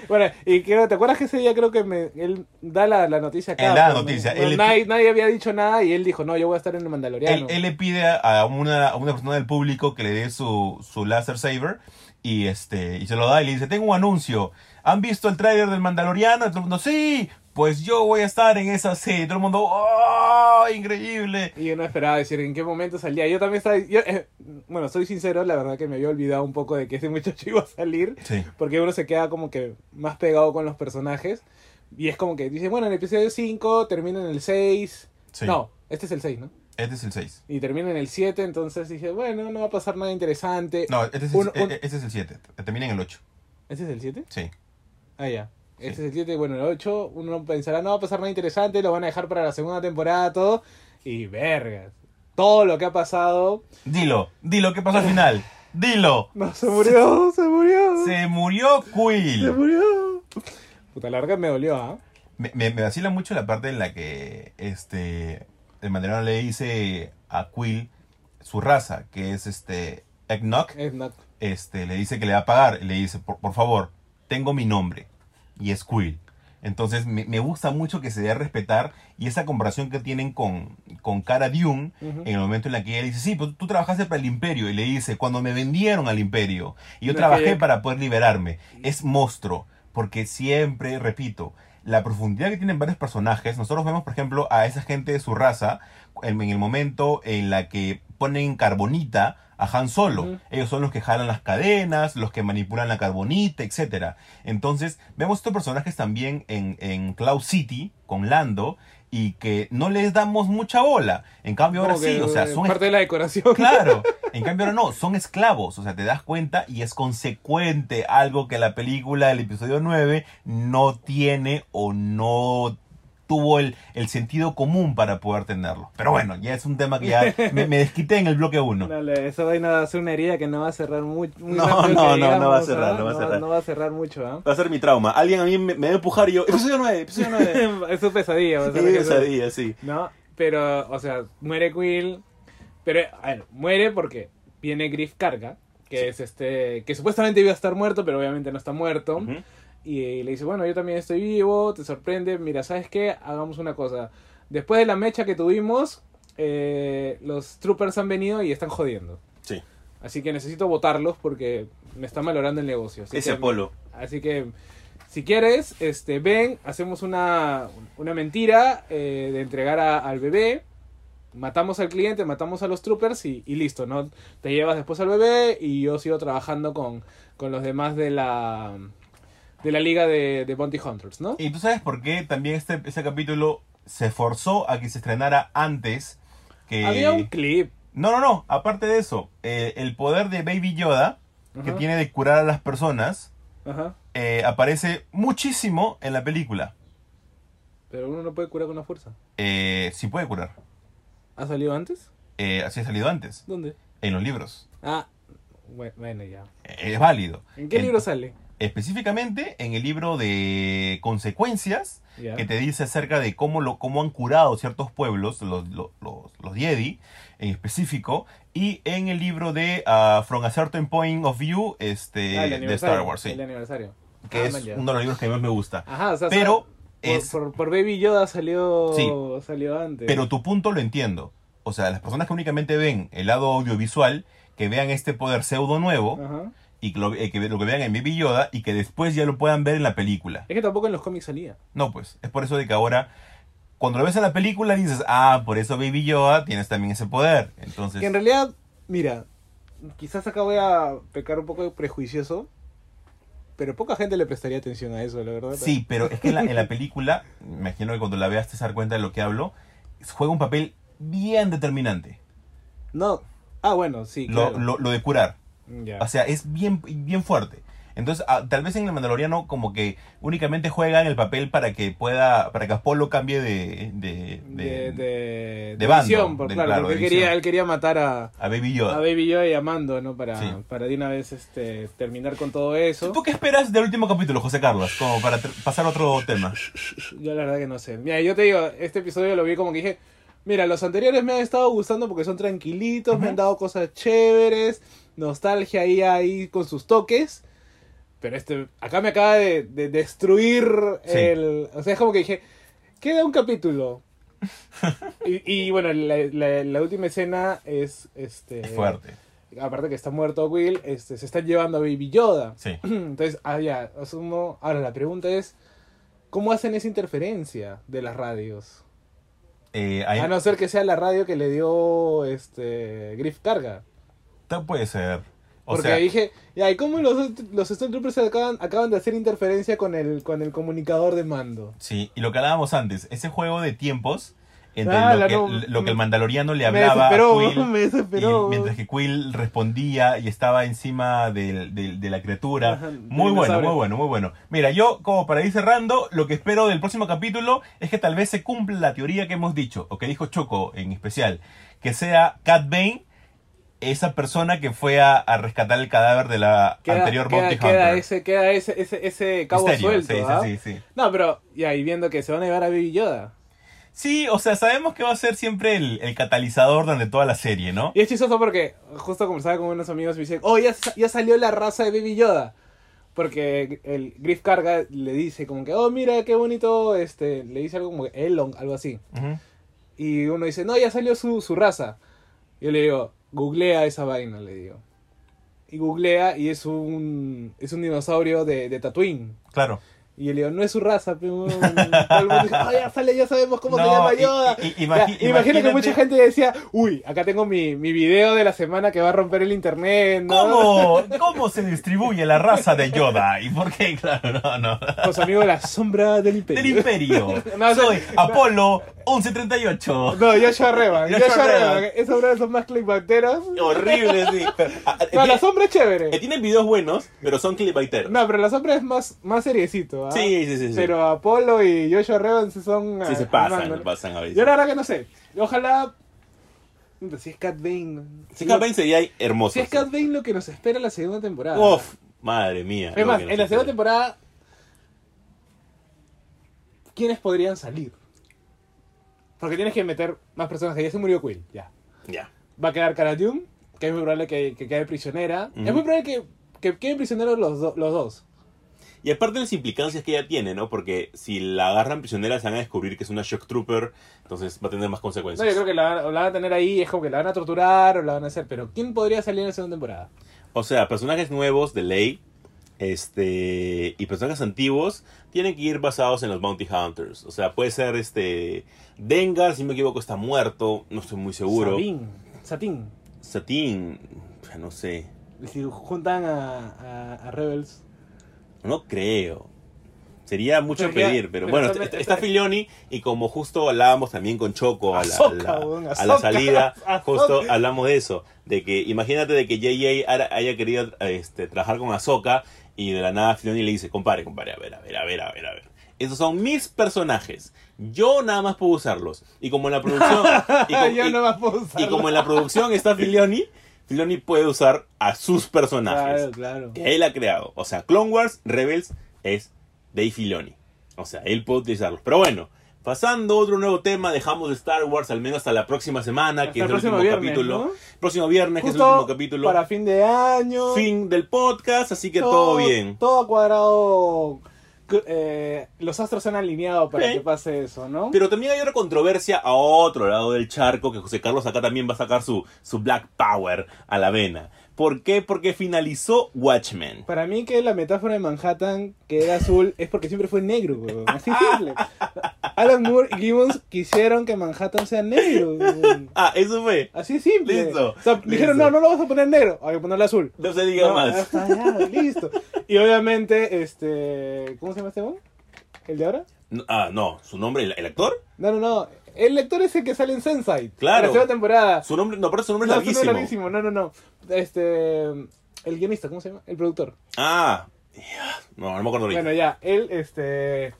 Bueno, y creo, ¿te acuerdas que ese día creo que me, él da la, la noticia acá? Él da la ¿no? noticia, él nadie, nadie había dicho nada y él dijo, no, yo voy a estar en el Él, Mandaloriano. él le pide a una, a una persona del público que le dé su, su láser saber y este y se lo da y le dice, tengo un anuncio. ¿Han visto el tráiler del Mandaloriano? Y todo el mundo, sí, pues yo voy a estar en esa serie. Y todo el mundo, ¡oh! Increíble. Y yo no esperaba decir en qué momento salía. Yo también estaba. yo, eh, bueno, soy sincero, la verdad que me había olvidado un poco de que ese muchacho iba a salir. Sí. Porque uno se queda como que más pegado con los personajes. Y es como que dice, bueno, en el episodio 5 termina en el 6. Sí. No, este es el 6, ¿no? Este es el 6. Y termina en el 7, entonces dije, bueno, no va a pasar nada interesante. No, este es, el, un- este es el 7. Termina en el 8. ¿Este es el 7? Sí. Ah, ya. Este es el 7, bueno, el 8, uno pensará, no va a pasar nada interesante, lo van a dejar para la segunda temporada, todo. Y vergas. Todo lo que ha pasado. Dilo, dilo, ¿qué pasó al final? Dilo. No, se murió, se murió. Se murió Se Quill. murió. Puta, la verdad me dolió, ¿ah? Me, me, me vacila mucho la parte en la que este el mandarino le dice a Quill su raza, que es este Eggnog, Es not- este, le dice que le va a pagar, le dice, por, por favor, tengo mi nombre, y es Quill. Entonces me, me gusta mucho que se dé a respetar y esa comparación que tienen con, con Cara Dune Ujú. en el momento en la que ella dice, sí, pero tú trabajaste para el imperio y le dice, cuando me vendieron al imperio y yo No, trabajé que- para poder liberarme, es monstruo, porque siempre, repito, la profundidad que tienen varios personajes, nosotros vemos, por ejemplo, a esa gente de su raza en, en el momento en la que ponen carbonita a Han Solo. Ellos son los que jalan las cadenas, los que manipulan la carbonita, etcétera. Entonces, vemos estos personajes también en, en Cloud City, con Lando, y que no les damos mucha bola. En cambio, ahora Como sí, o sea, son parte de la decoración. Claro, en cambio ahora no, son esclavos, o sea, te das cuenta y es consecuente algo que la película del episodio 9 no tiene o no tuvo el, el sentido común para poder tenerlo. Pero bueno, ya es un tema que ya me, me desquité en el bloque 1. Dale, esa vaina va a ser una herida que no va a cerrar mucho. No, no, no, no va a cerrar, no va a cerrar. No va a cerrar mucho, ¿ah? Va a ser mi trauma. Alguien a mí me, me va a empujar y yo, episodio 9, episodio 9. es su pesadilla, va a ser pesadilla, sí. ¿No? Pero, o sea, muere Quill. Pero, a ver, muere porque viene Griff Carga, que es este. que supuestamente iba a estar muerto, pero obviamente no está muerto. Ujú. Y le dice, bueno, yo también estoy vivo, te sorprende, mira, ¿sabes qué? Hagamos una cosa. Después de la mecha que tuvimos, eh, los troopers han venido y están jodiendo. Sí. Así que necesito votarlos porque me está malogrando el negocio. Así Ese que- Apolo. Así que, si quieres, este, ven, hacemos una, una mentira eh, de entregar a- al bebé. Matamos al cliente, matamos a los troopers y, y listo, ¿no? Te llevas después al bebé y yo sigo trabajando con, con los demás de la, de la liga de, de Bounty Hunters, ¿no? Y tú sabes por qué también este, este capítulo se forzó a que se estrenara antes que... Había un clip. No, no, no, aparte de eso, eh, el poder de Baby Yoda, que tiene de curar a las personas, eh, aparece muchísimo en la película. Pero uno no puede curar con la fuerza. Eh, sí puede curar. ¿Ha salido antes? Eh, así ha salido antes, ¿Dónde? en los libros. Ah, bue- bueno, ya. Eh, es válido. ¿En qué En- libro sale? Específicamente en el libro de consecuencias, Ya. que te dice acerca de cómo, lo, cómo han curado ciertos pueblos, los, los, los, Jedi en específico, y en el libro de ah, From a Certain Point of View este, Ah, de Star Wars, sí, El aniversario. que Ah, es uno de los libros que más me gusta. Ajá, o sea, Pero es- por, por Baby Yoda salió, Sí. salió antes. Pero tu punto lo entiendo. O sea, las personas que únicamente ven el lado audiovisual, que vean este poder pseudo nuevo, Ajá. Y que lo, eh, que lo que vean en Baby Yoda, y que después ya lo puedan ver en la película. Es que tampoco en los cómics salía. No, pues, es por eso de que ahora, cuando lo ves en la película, dices, ah, por eso Baby Yoda tienes también ese poder. Entonces, Que en realidad, mira, quizás acá voy a pecar un poco de prejuicioso, pero poca gente le prestaría atención a eso, la verdad. sí, pero es que en la, en la película, me imagino que cuando la veas te das cuenta de lo que hablo, juega un papel bien determinante. No. Ah, bueno, sí, Lo, claro. lo, lo de curar. Ya. O sea, es bien, bien fuerte. Entonces, ah, tal vez en el Mandaloriano como que únicamente juega en el papel para que pueda, para que Apolo cambie de, de, de, de- de, bando, visión, por, de- claro, claro, porque él quería, él quería matar a, a Baby Yoda. a Baby Yoda y a Mando, ¿no? Para, Sí. para de una vez este, terminar con todo eso. ¿Tú qué esperas del último capítulo, José Carlos? Como para pasar a otro tema. Yo la verdad que no sé. Mira, yo te digo, este episodio lo vi como que dije, mira, los anteriores me han estado gustando porque son tranquilitos, me han dado cosas chéveres, nostalgia ahí, ahí con sus toques. Pero este, acá me acaba de, de destruir Sí. el... O sea, es como que dije, queda un capítulo. y, y bueno, la, la- la última escena es... Este, Es fuerte. Aparte que está muerto Will, este, se están llevando a Baby Yoda. Sí. Entonces, ah, ya, asumo. Ahora, la pregunta es: ¿cómo hacen esa interferencia de las radios? Eh, A no ser que sea la radio que le dio este Griff Carga. Ta- puede ser. O Porque sea, dije, ya, ¿y cómo los, los Stormtroopers acaban, acaban de hacer interferencia con el, con el comunicador de mando? sí, y lo que hablábamos antes, ese juego de tiempos entre Ah, lo, que, no- lo que el mandaloriano le me hablaba desesperó, a Quill me desesperó. y mientras que Quill respondía y estaba encima del- del- de la criatura. Ajá, muy bueno, muy bueno, muy bueno. Mira, yo como para ir cerrando, lo que espero del próximo capítulo es que tal vez se cumpla la teoría que hemos dicho, o que dijo Choco en especial, que sea Cat Bane esa persona que fue a, a rescatar el cadáver de la Queda, anterior queda, Bounty queda Hunter. ese, queda ese, ese, ese cabo Misterio, suelto, sí, ¿ah? sí, sí, sí. No, pero y viendo que se van a llevar a Baby Yoda. Sí, o sea, sabemos que va a ser siempre el, el catalizador de toda la serie, ¿no? Y es chistoso porque justo conversaba con unos amigos y me dicen, oh, ya, ya salió la raza de Baby Yoda. Porque el Griff Carga le dice como que, oh, mira qué bonito, este, le dice algo como que Elon, algo así. Ujú. Y uno dice, no, ya salió su, su raza. Yo le digo, googlea esa vaina, le digo. Y googlea y es un, es un dinosaurio de, de Tatooine. Claro. Y yo le digo, no es su raza, pero todo el mundo dice, "Ah, ya sale, ya sabemos cómo se No, llama y- Yoda. y- y- Ya, imagi- imagina que mucha gente decía, uy, acá tengo mi, mi video de la semana que va a romper el internet, ¿no? ¿Cómo, ¿Cómo se distribuye la raza de Yoda? ¿Y por qué? Claro, no, no. Su amigo la sombra del imperio. Del Imperio. No, Soy no. Apolo 1138. No, Joshua Revan. Revan. Esos brothers son más clickbaiteros. Horrible, sí. Pero, ah, No, eh, la sombra es chévere. eh, tienen videos buenos, pero son clickbaiteros. No, pero la sombra es más, más seriecito. ¿Ah? Sí, sí, sí, sí. Pero Apolo y Joshua Revan son. Sí, ah, se pasan, se pasan a veces. Yo la verdad que no sé. Ojalá. Si es Cat Bane. Si Cat Bane sería hermoso. Si es Cat Bane lo que nos espera en la segunda temporada. Uf, madre mía. Es más, en la segunda temporada. ¿Quiénes podrían salir? Porque tienes que meter más personas. Ya se murió Quill, ya. Ya. Va a quedar Cara Dune, que es muy probable que, que quede prisionera. Es muy probable que, que queden prisioneros los, do- los dos. Y aparte de las implicancias que ella tiene, ¿no? Porque si la agarran prisionera se van a descubrir que es una shock trooper, entonces va a tener más No, consecuencias. yo creo que la, la van a tener ahí, es como que la van a torturar o la van a hacer. Pero ¿quién podría salir en la segunda temporada? O sea, personajes nuevos de ley este y personajes antiguos tienen que ir basados en los bounty hunters. O sea, puede ser este Dengar, si no me equivoco, está muerto, no estoy muy seguro. Sabine, Satín. Satín, no sé, Si juntan a, a, a Rebels. No creo. Sería mucho Pero ya- pedir, pero, pero bueno, está- Filioni y como justo hablábamos también con Choco a la, a la- a salida, justo hablamos de eso, de que imagínate de que JJ haya- querido este, trabajar con Ahsoka y de la nada Filoni le dice, compare, compare, a ver, a ver, a ver, a ver, a ver. Esos son mis personajes. Yo nada más puedo usarlos. Y como en la producción... y, como- Yo y- no más puedo y como en la producción está Filoni, Filoni puede usar a sus personajes Claro, claro. que él ha creado. O sea, Clone Wars, Rebels es Dave Filoni. O sea, él puede utilizarlos. Pero bueno, pasando a otro nuevo tema, dejamos de Star Wars al menos hasta la próxima semana, Hasta que el es el último viernes, capítulo. ¿no? Próximo viernes, que es el último capítulo. para fin de año. Fin del podcast, así que todo, bien. Todo cuadrado. Eh, los astros se han alineado para Sí. que pase eso, ¿no? Pero también hay otra controversia a otro lado del charco, que José Carlos acá también va a sacar su, su Black Power a la vena. ¿Por qué? Porque finalizó Watchmen. Para mí que la metáfora de Manhattan, que era azul, es porque siempre fue negro, weón. Así simple. Alan Moore y Gibbons quisieron que Manhattan sea negro, weón. Ah, eso fue. Así simple. Listo, O sea, dijeron, no, no lo vas a poner negro, hay que ponerlo azul. No se diga No, más. listo. Y obviamente, este. ¿Cómo se llama este weón? ¿El de ahora? No, Ah, no, su nombre, el, el actor. No, no, no. El lector es el que sale en Sensei. Claro. En la segunda temporada. Su nombre, no, pero su nombre No, es su nombre es larguísimo. larguísimo. No, no, no. Este. El guionista, ¿cómo se llama? El productor. Ah, no, no me acuerdo ahorita. Bueno, ya. Él, este.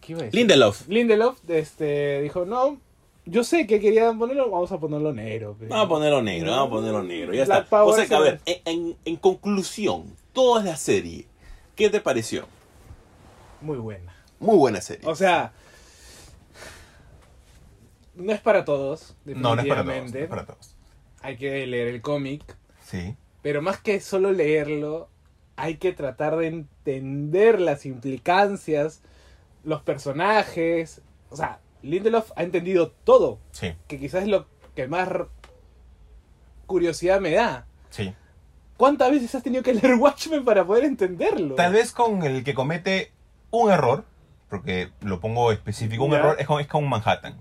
¿Qué iba a decir? Lindelof. Lindelof, este. Dijo, no. Yo sé que querían ponerlo, vamos a ponerlo negro. pe". Vamos a ponerlo negro, vamos a ponerlo negro. Ya Black está. Power o sea que, a ver, en, en- en conclusión, toda la serie, ¿qué te pareció? Muy buena. Muy buena serie. O sea. No es para todos. No, no es para todos. no definitivamente. es para todos. Hay que leer el cómic. Sí. Pero más que solo leerlo, hay que tratar de entender las implicancias, los personajes. O sea, Lindelof ha entendido todo, Sí, que quizás es lo que más curiosidad me da. sí. ¿Cuántas veces has tenido que leer Watchmen para poder entenderlo? Tal vez con el que comete un error, porque lo pongo específico, un error es con, es con Manhattan,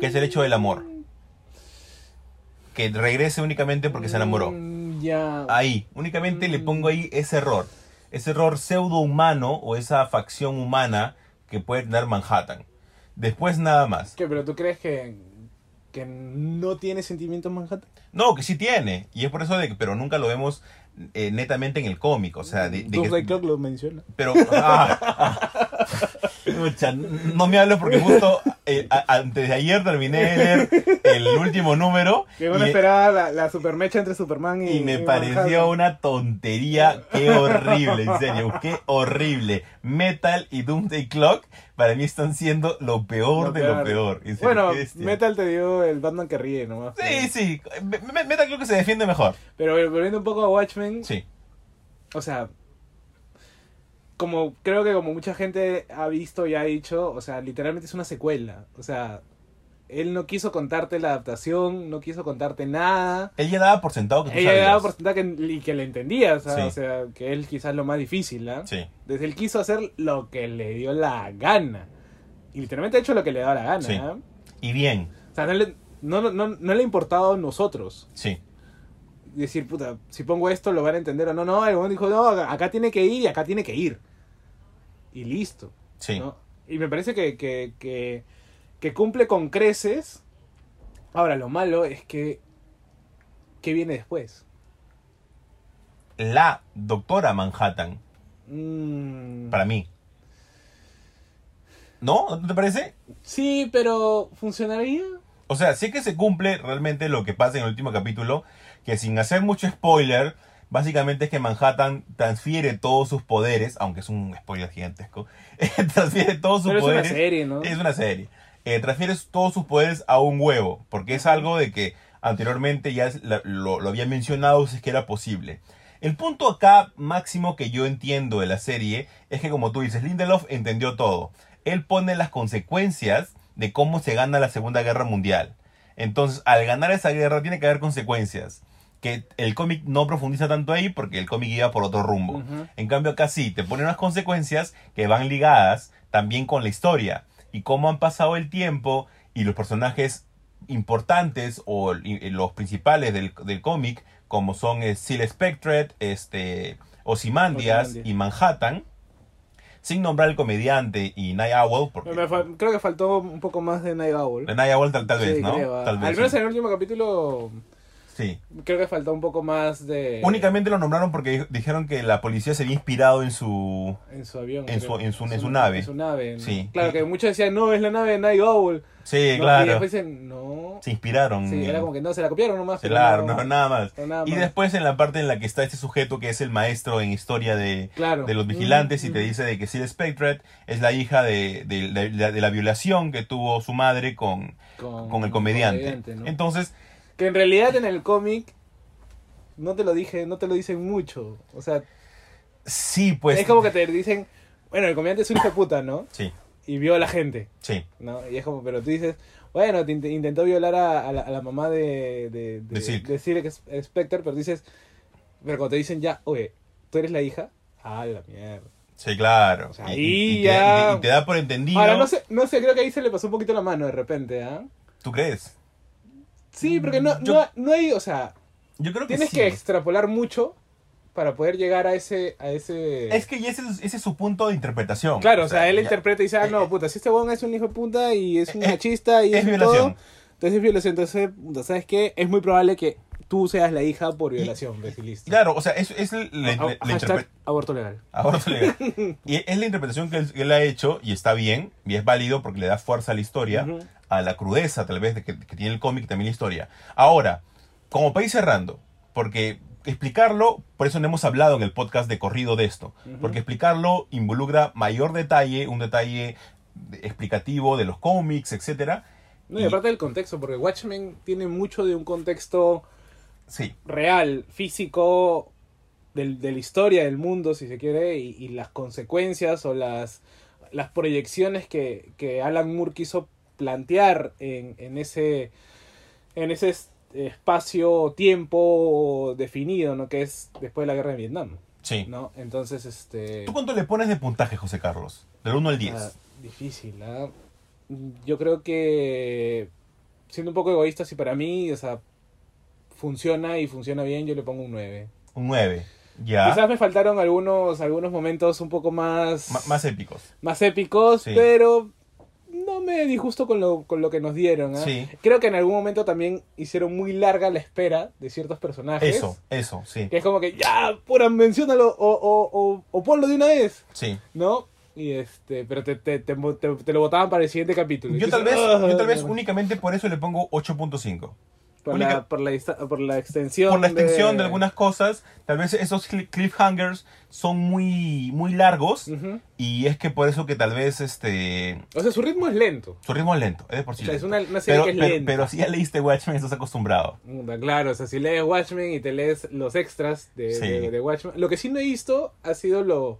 que es el hecho del amor. Que regrese únicamente porque se enamoró. Mm, ya. Ahí, únicamente le Mm. pongo ahí ese error. Ese error pseudo humano o esa facción humana que puede tener Manhattan. Después nada más. ¿Qué, pero tú crees que, que no tiene sentimientos Manhattan? No, que sí tiene. Y es por eso de que, pero nunca lo vemos eh, netamente en el cómic. O sea, de, de que- Doomsday Clock lo menciona. pero, ah, ah. No me hables porque justo eh, a- antes de ayer terminé de leer el último número Que uno y, esperaba la, la supermecha entre Superman y y me y pareció Manhattan. una tontería. Qué horrible, en serio, qué horrible. Metal y Doomsday Clock para mí están siendo lo peor Lo de lo peor. serio, Bueno. Metal te dio el Batman que ríe nomás. Sí, sí. Me- me- Metal creo que se defiende mejor. Pero volviendo un poco a Watchmen, Sí. o sea, como creo que como mucha gente ha visto y ha dicho, o sea, literalmente es una secuela. O sea, él no quiso contarte la adaptación, no quiso contarte nada. Él ya daba por sentado que tú Ella sabías. daba por sentado que, y que le entendías. Sí. o sea, que él quizás lo más difícil, ¿ah? Sí, Desde él quiso hacer lo que le dio la gana. Y literalmente ha hecho lo que le da la gana, Sí. ¿ah? y bien. O sea, no le, no, no, no, le ha importado a nosotros. Sí, decir, puta, si pongo esto lo van a entender o no. No, el dijo, no, acá tiene que ir y acá tiene que ir. Y listo. sí. ¿no? Y me parece que, que, que, que cumple con creces. Ahora, lo malo es que... ¿Qué viene después? La doctora Manhattan, Mm, para mí. ¿No? ¿No te parece? Sí, pero ¿funcionaría? O sea, sí que se cumple realmente lo que pasa en el último capítulo, que sin hacer mucho spoiler, básicamente es que Manhattan transfiere todos sus poderes, aunque es un spoiler gigantesco, transfiere todos sus Pero es una poderes. serie, ¿no? Es una serie. Eh, transfiere todos sus poderes a un huevo, porque es algo de que anteriormente ya es- la- lo, lo había mencionado si es que era posible. El punto acá máximo que yo entiendo de la serie es que como tú dices, Lindelof entendió todo. Él pone las consecuencias de cómo se gana la Segunda Guerra Mundial. Entonces, al ganar esa guerra tiene que haber consecuencias. Que el cómic no profundiza tanto ahí porque el cómic iba por otro rumbo. Ujú. En cambio acá sí, te pone unas consecuencias que van ligadas también con la historia y cómo han pasado el tiempo y los personajes importantes o y- los principales del, del cómic como son eh, Seal Spectre, este, Ozymandias y Manhattan, sin nombrar el comediante y Night Owl, porque creo que faltó un poco más de Night Owl. Night Owl tal, tal vez, Sí, ¿no? creo, ah. Tal Al vez. menos sí. en el último capítulo Sí. creo que faltó un poco más de... Únicamente lo nombraron porque dijeron que la policía se había inspirado en su En su avión. En su- en su- en su nave. En su nave. ¿no? Sí. Claro Y- que muchos decían, no, es la nave de Night Owl. Sí, ¿no? claro. Y después dicen, no. Se inspiraron. Sí, era como que no, se la copiaron nomás. Claro, no, nada más. nada Y más. después en la parte en la que está este sujeto que es el maestro en historia de, Claro. de los vigilantes y Mm, te dice de que Seal Spectre es la hija de, de- de- la violación que tuvo su madre con, con el comediante. ¿no? Entonces, Que en realidad en el cómic no te lo dije, no te lo dicen mucho. O sea, sí, pues... es como que te dicen, bueno, el comediante es un hijo de puta, ¿no? Sí, Y vio a la gente, sí. ¿no? Y es como, pero tú dices, bueno, te int- intentó violar a, a la, a la mamá de, de, De Silk. de Silk Spectre, pero dices, pero cuando te dicen ya, oye, ¿tú eres la hija? Ah, la mierda. Sí, claro. O sea, Y- ahí y, y te, ya- y te- y te da por entendido. Ahora, no sé, no sé, creo que ahí se le pasó un poquito la mano de repente, ¿ah? ¿Tú crees? Sí, porque no, Yo- no, no hay, o sea, Yo creo que tienes sí. que extrapolar mucho para poder llegar a ese, a ese... Es que ese, es- ese es su punto de interpretación. Claro, o sea, él ya- interpreta y dice, ah, eh, no, puta, si este weón es un hijo de puta y es un Es- machista y es es, violación. todo, entonces es violación. Entonces, ¿sabes qué? Es muy probable que tú seas la hija por violación, y listo. Claro, o sea, es, es la, la- la hashtag interpre- aborto legal. Aborto legal. Y es la interpretación que él, que él ha hecho y está bien y es válido porque le da fuerza a la historia. A la crudeza tal vez de que, que tiene el cómic también la historia. Ahora, como país cerrando, porque explicarlo, por eso no hemos hablado en el podcast de corrido de esto, porque explicarlo involucra mayor detalle, un detalle explicativo de los cómics, etcétera. No, y Y- aparte del contexto, porque Watchmen tiene mucho de un contexto Sí, real, físico, del- de la historia del mundo, si se quiere, y, y las consecuencias o las, las proyecciones que, que Alan Moore quiso plantear en, en ese, en ese es- espacio-tiempo definido, ¿no? Que es después de la guerra de Vietnam, sí. ¿no? Entonces, este... ¿Tú cuánto le pones de puntaje, José Carlos? Del 1 al 10. Ah, difícil, ¿ah? Yo creo que siendo un poco egoísta, si para mí, o sea, funciona y funciona bien, yo le pongo un 9. Un 9. Ya. Quizás me faltaron algunos algunos momentos un poco más más épicos. más épicos, Sí. pero no me disgusto con lo, con lo que nos dieron. ¿ah? Sí. Creo que en algún momento también hicieron muy larga la espera de ciertos personajes. Eso, eso, sí. Que es como que ya, pura, menciónalo o, o, o, o ponlo de una vez. Sí. ¿no? Y este, pero te, te, te, te- lo botaban para el siguiente capítulo. Yo tal vez, "Ah, yo tal vez no". únicamente por eso le pongo 8.5. por, única- la, por, la, por la extensión. Por la extensión de... algunas cosas, tal vez esos cli- cliffhangers son muy, muy largos Ujú. y es que por eso que tal vez este O sea, su ritmo es lento. su ritmo es lento, es de por sí O sea, es lento. una, una serie pero, que es pero, lenta. pero si ya leíste Watchmen estás acostumbrado. Claro, o sea, si lees Watchmen y te lees los extras de, Sí. de- de Watchmen. Lo que sí no he visto ha sido lo,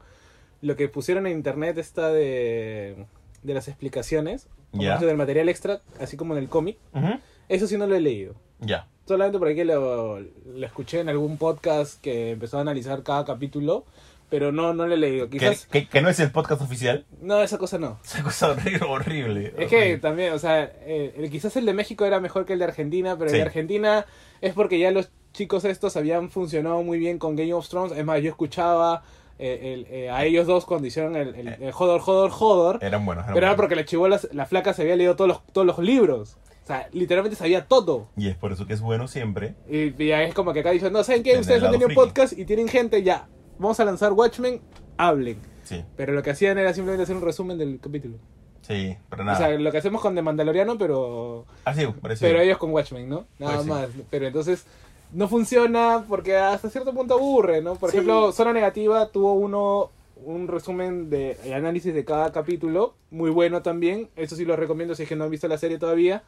lo que pusieron en internet esta de, de las explicaciones. eso del material extra, así como en el cómic. Ujú. Eso sí no lo he leído. Ya. Solamente por aquí lo, lo escuché en algún podcast que empezó a analizar cada capítulo. Pero no, no lo he leído. Quizás... que- que no es el podcast oficial. No, esa cosa no. Esa cosa horrible. horrible Es que también, o sea, eh, el- quizás el de México era mejor que el de Argentina, pero Sí. el de Argentina es porque ya los chicos estos habían funcionado muy bien con Game of Thrones. Es más, yo escuchaba eh, el- eh, a ellos dos cuando hicieron el, el, el Hodor, Hodor, Hodor. Eran buenos. eran Pero era porque la chivola, la flaca se había leído todos los, todos los libros. O sea, literalmente sabía todo. Y es por eso que es bueno siempre. Y, y ya es como que acá dicen, no, ¿saben qué? Ustedes han tenido podcast y tienen gente, ya. Vamos a lanzar Watchmen, hablen. Sí, Pero lo que hacían era simplemente hacer un resumen del capítulo. sí, pero O nada. sea, lo que hacemos con The Mandaloriano, pero Así, parece. Pero ellos con Watchmen, ¿no? Nada Pues sí. más. Pero entonces no funciona porque hasta cierto punto aburre, ¿no? Por ejemplo, Zona Negativa tuvo uno un resumen de el análisis de cada capítulo, muy bueno también. Eso sí lo recomiendo si es que no han visto la serie todavía.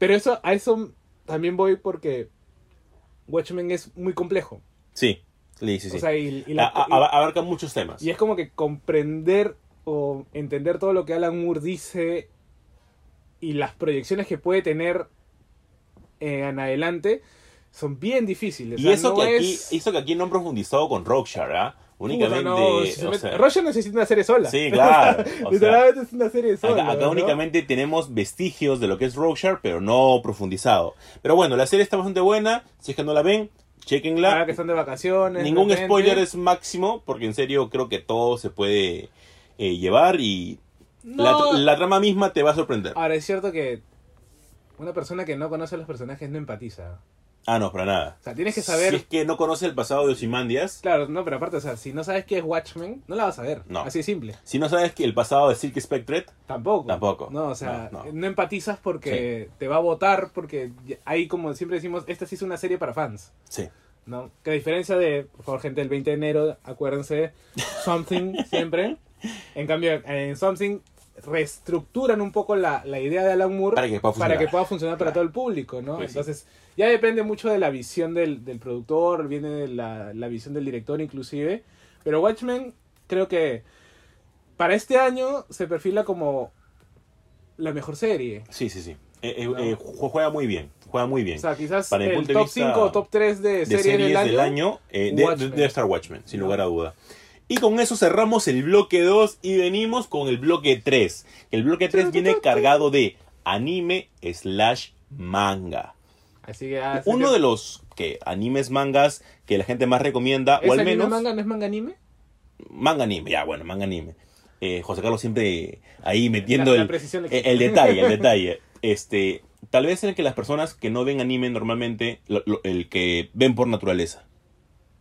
Pero eso a eso también voy porque Watchmen es muy complejo. Sí, sí, sí. O sea, y, y la- A- a- abarca muchos temas. y es como que comprender o entender todo lo que Alan Moore dice y las proyecciones que puede tener eh, en adelante son bien difíciles. O Y sea, eso, no que aquí, es- eso que aquí no han profundizado con Rockshire, ¿ah? Únicamente. no, si se o mete- sea, Roger necesita una serie sola. Sí, claro. o sea, es una serie sola. Acá, acá ¿no? únicamente tenemos vestigios de lo que es Rockshire, pero no profundizado. Pero bueno, la serie está bastante buena. Si es que no la ven, chequenla. Ahora que están de vacaciones. Ningún de spoiler es máximo, porque en serio creo que todo se puede eh, llevar y No. la, la trama misma te va a sorprender. Ahora es cierto que una persona que no conoce a los personajes no empatiza. Ah, no, para nada. O sea, tienes que saber. Si es que no conoce el pasado de Ozymandias, Claro, no, pero aparte, o sea, si no sabes qué es Watchmen, no la vas a ver. No. Así de simple. si no sabes que el pasado de Silk Spectre, Tampoco. Tampoco. No, o sea, No, no, no. empatizas porque te va a votar, porque ahí, como siempre decimos, esta sí es una serie para fans. sí. ¿no? Que a diferencia de, por favor, gente, el 20 de enero, acuérdense, Something siempre. En cambio, en Something reestructuran un poco la, la idea de Alan Moore Para que pueda funcionar. para que pueda funcionar para todo el público, ¿no? Pues sí. Entonces, ya depende mucho de la visión del, del productor, viene de la, la visión del director inclusive. Pero Watchmen, creo que para este año se perfila como la mejor serie. Sí, sí, sí. Eh, eh, No. eh, ju- juega muy bien. Juega muy bien. O sea, quizás Para el de top vista 5 o top 3 de, de series, series, del año. eh, de- Watchmen. de- debe estar Watchmen, sin No. lugar a duda. Y con eso cerramos el bloque 2 y venimos con el bloque 3. El bloque 3 viene cargado de anime slash manga. Así que, ah, Uno que- de los que animes mangas que la gente más recomienda, ¿Es o al anime menos manga? ¿No es manga anime? manga anime, ya bueno, manga anime. Eh, José Carlos siempre ahí metiendo La- la el, precisión el, el detalle, el detalle. Este, tal vez en el que las personas que no ven anime normalmente, lo- lo- el que ven por naturaleza.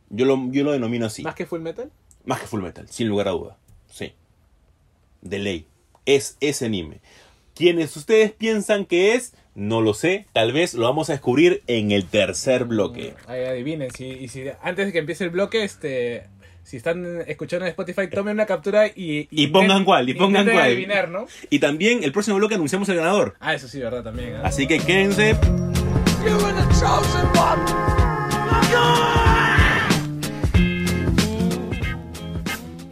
Yo lo, yo lo denomino así. ¿Más que Full Metal? Más que Full Metal, sin lugar a duda. Sí. De ley. Es ese anime. Quienes ustedes piensan que es, no lo sé. Tal vez lo vamos a descubrir en el tercer bloque. Ahí adivinen. Si, y si antes de que empiece el bloque, este, si están escuchando en Spotify, tomen una captura y... Y pongan cuál, y pongan cuál. adivinar, ¿no? Y también el próximo bloque anunciamos el ganador. Ah, eso sí, verdad, también. ¿eh? Así que quédense.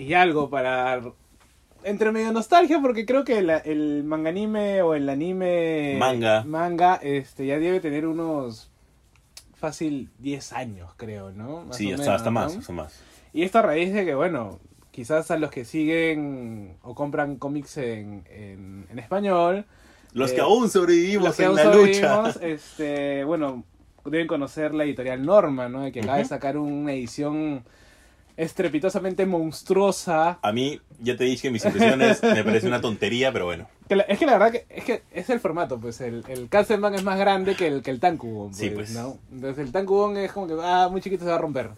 Y algo para... Entre medio nostalgia, porque creo que la- el manga anime o el anime... Manga. Manga, este, ya debe tener unos... Fácil 10 años, creo, ¿no? Más Sí, o hasta, menos, hasta ¿no? más, hasta más. Y esto a raíz de que, bueno, quizás a los que siguen o compran cómics en, en, en español, Los Eh, que aún sobrevivimos los que en aún la sobrevivimos, lucha. este, bueno, deben conocer la editorial Norma, ¿no? Que acaba de sacar una edición estrepitosamente monstruosa. A mí, ya te dije que mis impresiones me parece una tontería, pero bueno. Que la- es que la verdad que es que es el formato, pues el, el Kansenban es más grande que el, que el Tankubon, pues, Sí, pues. ¿no? Entonces el Tankubon es como que, ah, muy chiquito se va a romper.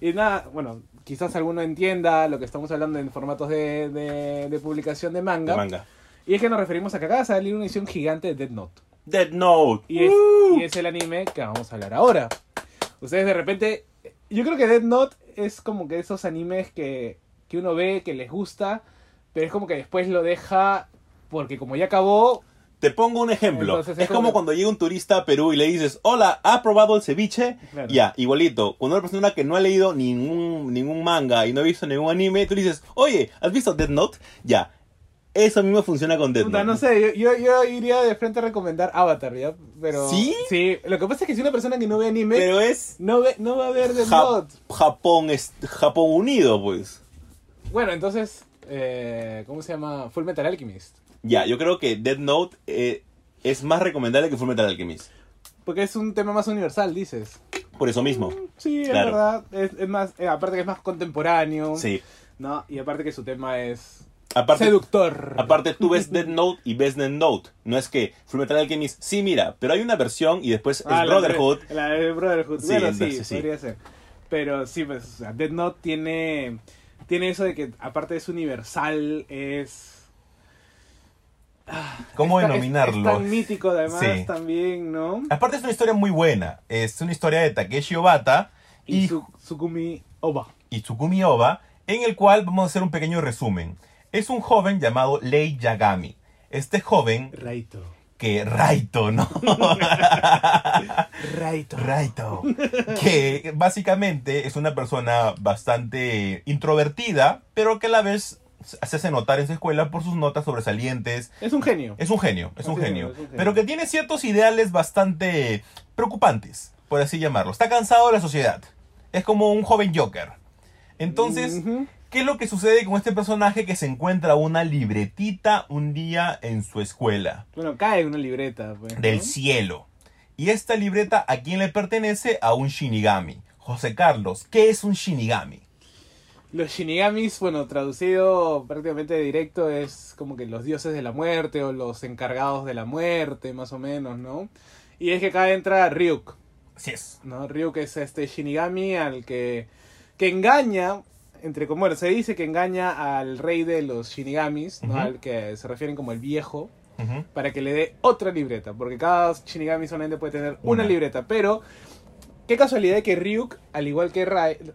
Y nada, bueno, quizás alguno entienda lo que estamos hablando en formatos de, de- de publicación de manga. De manga. Y es que nos referimos a que acaba de salir una edición gigante de Dead Note. Dead Note. Y es, y es el anime que vamos a hablar ahora. Ustedes de repente. Yo creo que Dead Note es como que esos animes que, que uno ve, que les gusta, pero es como que después lo deja porque como ya acabó. Te pongo un ejemplo. Entonces, es es como como- cuando llega un turista a Perú y le dices, hola, ¿ha probado el ceviche? Claro. Ya, igualito. Cuando una persona que no ha leído ningún, ningún manga y no ha visto ningún anime, tú le dices, oye, ¿has visto Death Note? Ya. Eso mismo funciona con Death Puta, Note. no sé, yo, yo, iría de frente a recomendar Avatar, ¿ya? Pero. ¿Sí? Sí, lo que pasa es que si una persona que no ve anime. Pero es No, ve, no va a ver Dead Ja- Note. Japón, es Japón unido, pues. Bueno, entonces. Eh, ¿Cómo se llama? Full Metal Alchemist. Ya, yo creo que Death Note eh, es más recomendable que Fullmetal Alchemist. Porque es un tema más universal, dices. Por eso mismo. Sí, es verdad. Es, es más, eh, aparte que es más contemporáneo. Sí. ¿no? Y aparte que su tema es Aparte, seductor. aparte tú ves Death Note y ves Death Note. No es que Fullmetal Alchemist, sí, mira, pero hay una versión y después Ah, es la- Brotherhood. La, de Brotherhood. Sí, bueno, sí, sí. podría ser. Pero sí, pues, o sea, Death Note tiene, tiene eso de que, aparte es universal, es... ¿Cómo es ta- es- denominarlo? Es, tan mítico, además, Sí. también, ¿no? Aparte es una historia muy buena. Es una historia de Takeshi Obata Y y, su, Sukumi Oba. y Tsukumi Oba, en el cual vamos a hacer un pequeño resumen. Es un joven llamado Lei Yagami. Este joven Raito. que Raito, ¿no? Raito. Raito. Que básicamente es una persona bastante introvertida, pero que a la vez se hace notar en su escuela por sus notas sobresalientes. Es un genio. Es un genio, es un es, genio. es un genio. Pero que tiene ciertos ideales bastante preocupantes, por así llamarlo. Está cansado de la sociedad. Es como un joven Joker. Entonces. ¿Qué es lo que sucede con este personaje que se encuentra una libretita un día en su escuela? Bueno, cae una libreta. Pues, ¿no? Del cielo. Y esta libreta, ¿a quién le pertenece? A un Shinigami. José Carlos, ¿qué es un Shinigami? Los Shinigamis, bueno, traducido prácticamente directo es como que los dioses de la muerte o los encargados de la muerte, más o menos, ¿no? Y es que acá entra Ryuk, Así es. ¿no? Ryuk es este Shinigami al que, que engaña, entre como bueno, se dice que engaña al rey de los Shinigamis, ¿no? Al que se refieren como el viejo, para que le dé otra libreta, porque cada Shinigami solamente puede tener una, Una. libreta, pero qué casualidad que Ryuk, al igual que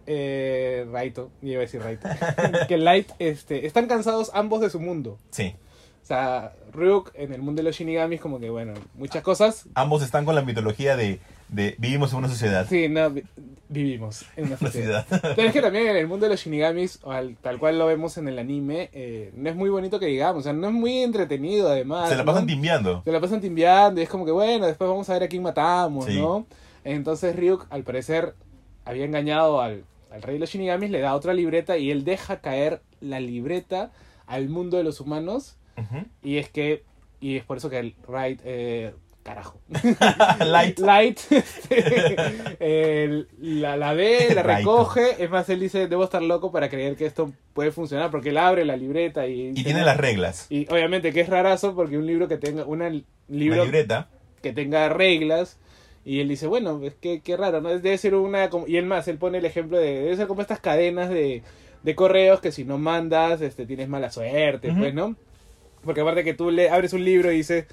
eh, Raito, iba a decir Raito, que Light, este, están cansados ambos de su mundo. Sí. O sea, Ryuk en el mundo de los Shinigamis como que bueno, muchas cosas, Ambos están con la mitología de, de vivimos en una sociedad. sí, no, vivimos en una sociedad. Pero es que también en el mundo de los Shinigamis, o al- tal cual lo vemos en el anime, eh, no es muy bonito que digamos, o sea, no es muy entretenido además. Se la ¿no? pasan timbiando. Se la pasan timbiando y es como que bueno, después vamos a ver a quién matamos, Sí. ¿no? Entonces Ryuk, al parecer, había engañado al, al rey de los Shinigamis, le da otra libreta y él deja caer la libreta al mundo de los humanos. Y es que, y es por eso que el Right, eh, carajo. Light. Light este, el- la, la ve, la recoge. Es más, él dice, debo estar loco para creer que esto puede funcionar, porque él abre la libreta y... Y tiene las reglas. Y obviamente que es rarazo porque un libro que tenga, una li- libro La libreta. que tenga reglas, y él dice, bueno, es que qué raro, ¿no? Debe ser una... Y él más, él pone el ejemplo de, debe ser como estas cadenas de, de correos que si no mandas, este, tienes mala suerte, pues, ¿no? Porque aparte que tú le abres un libro y dice,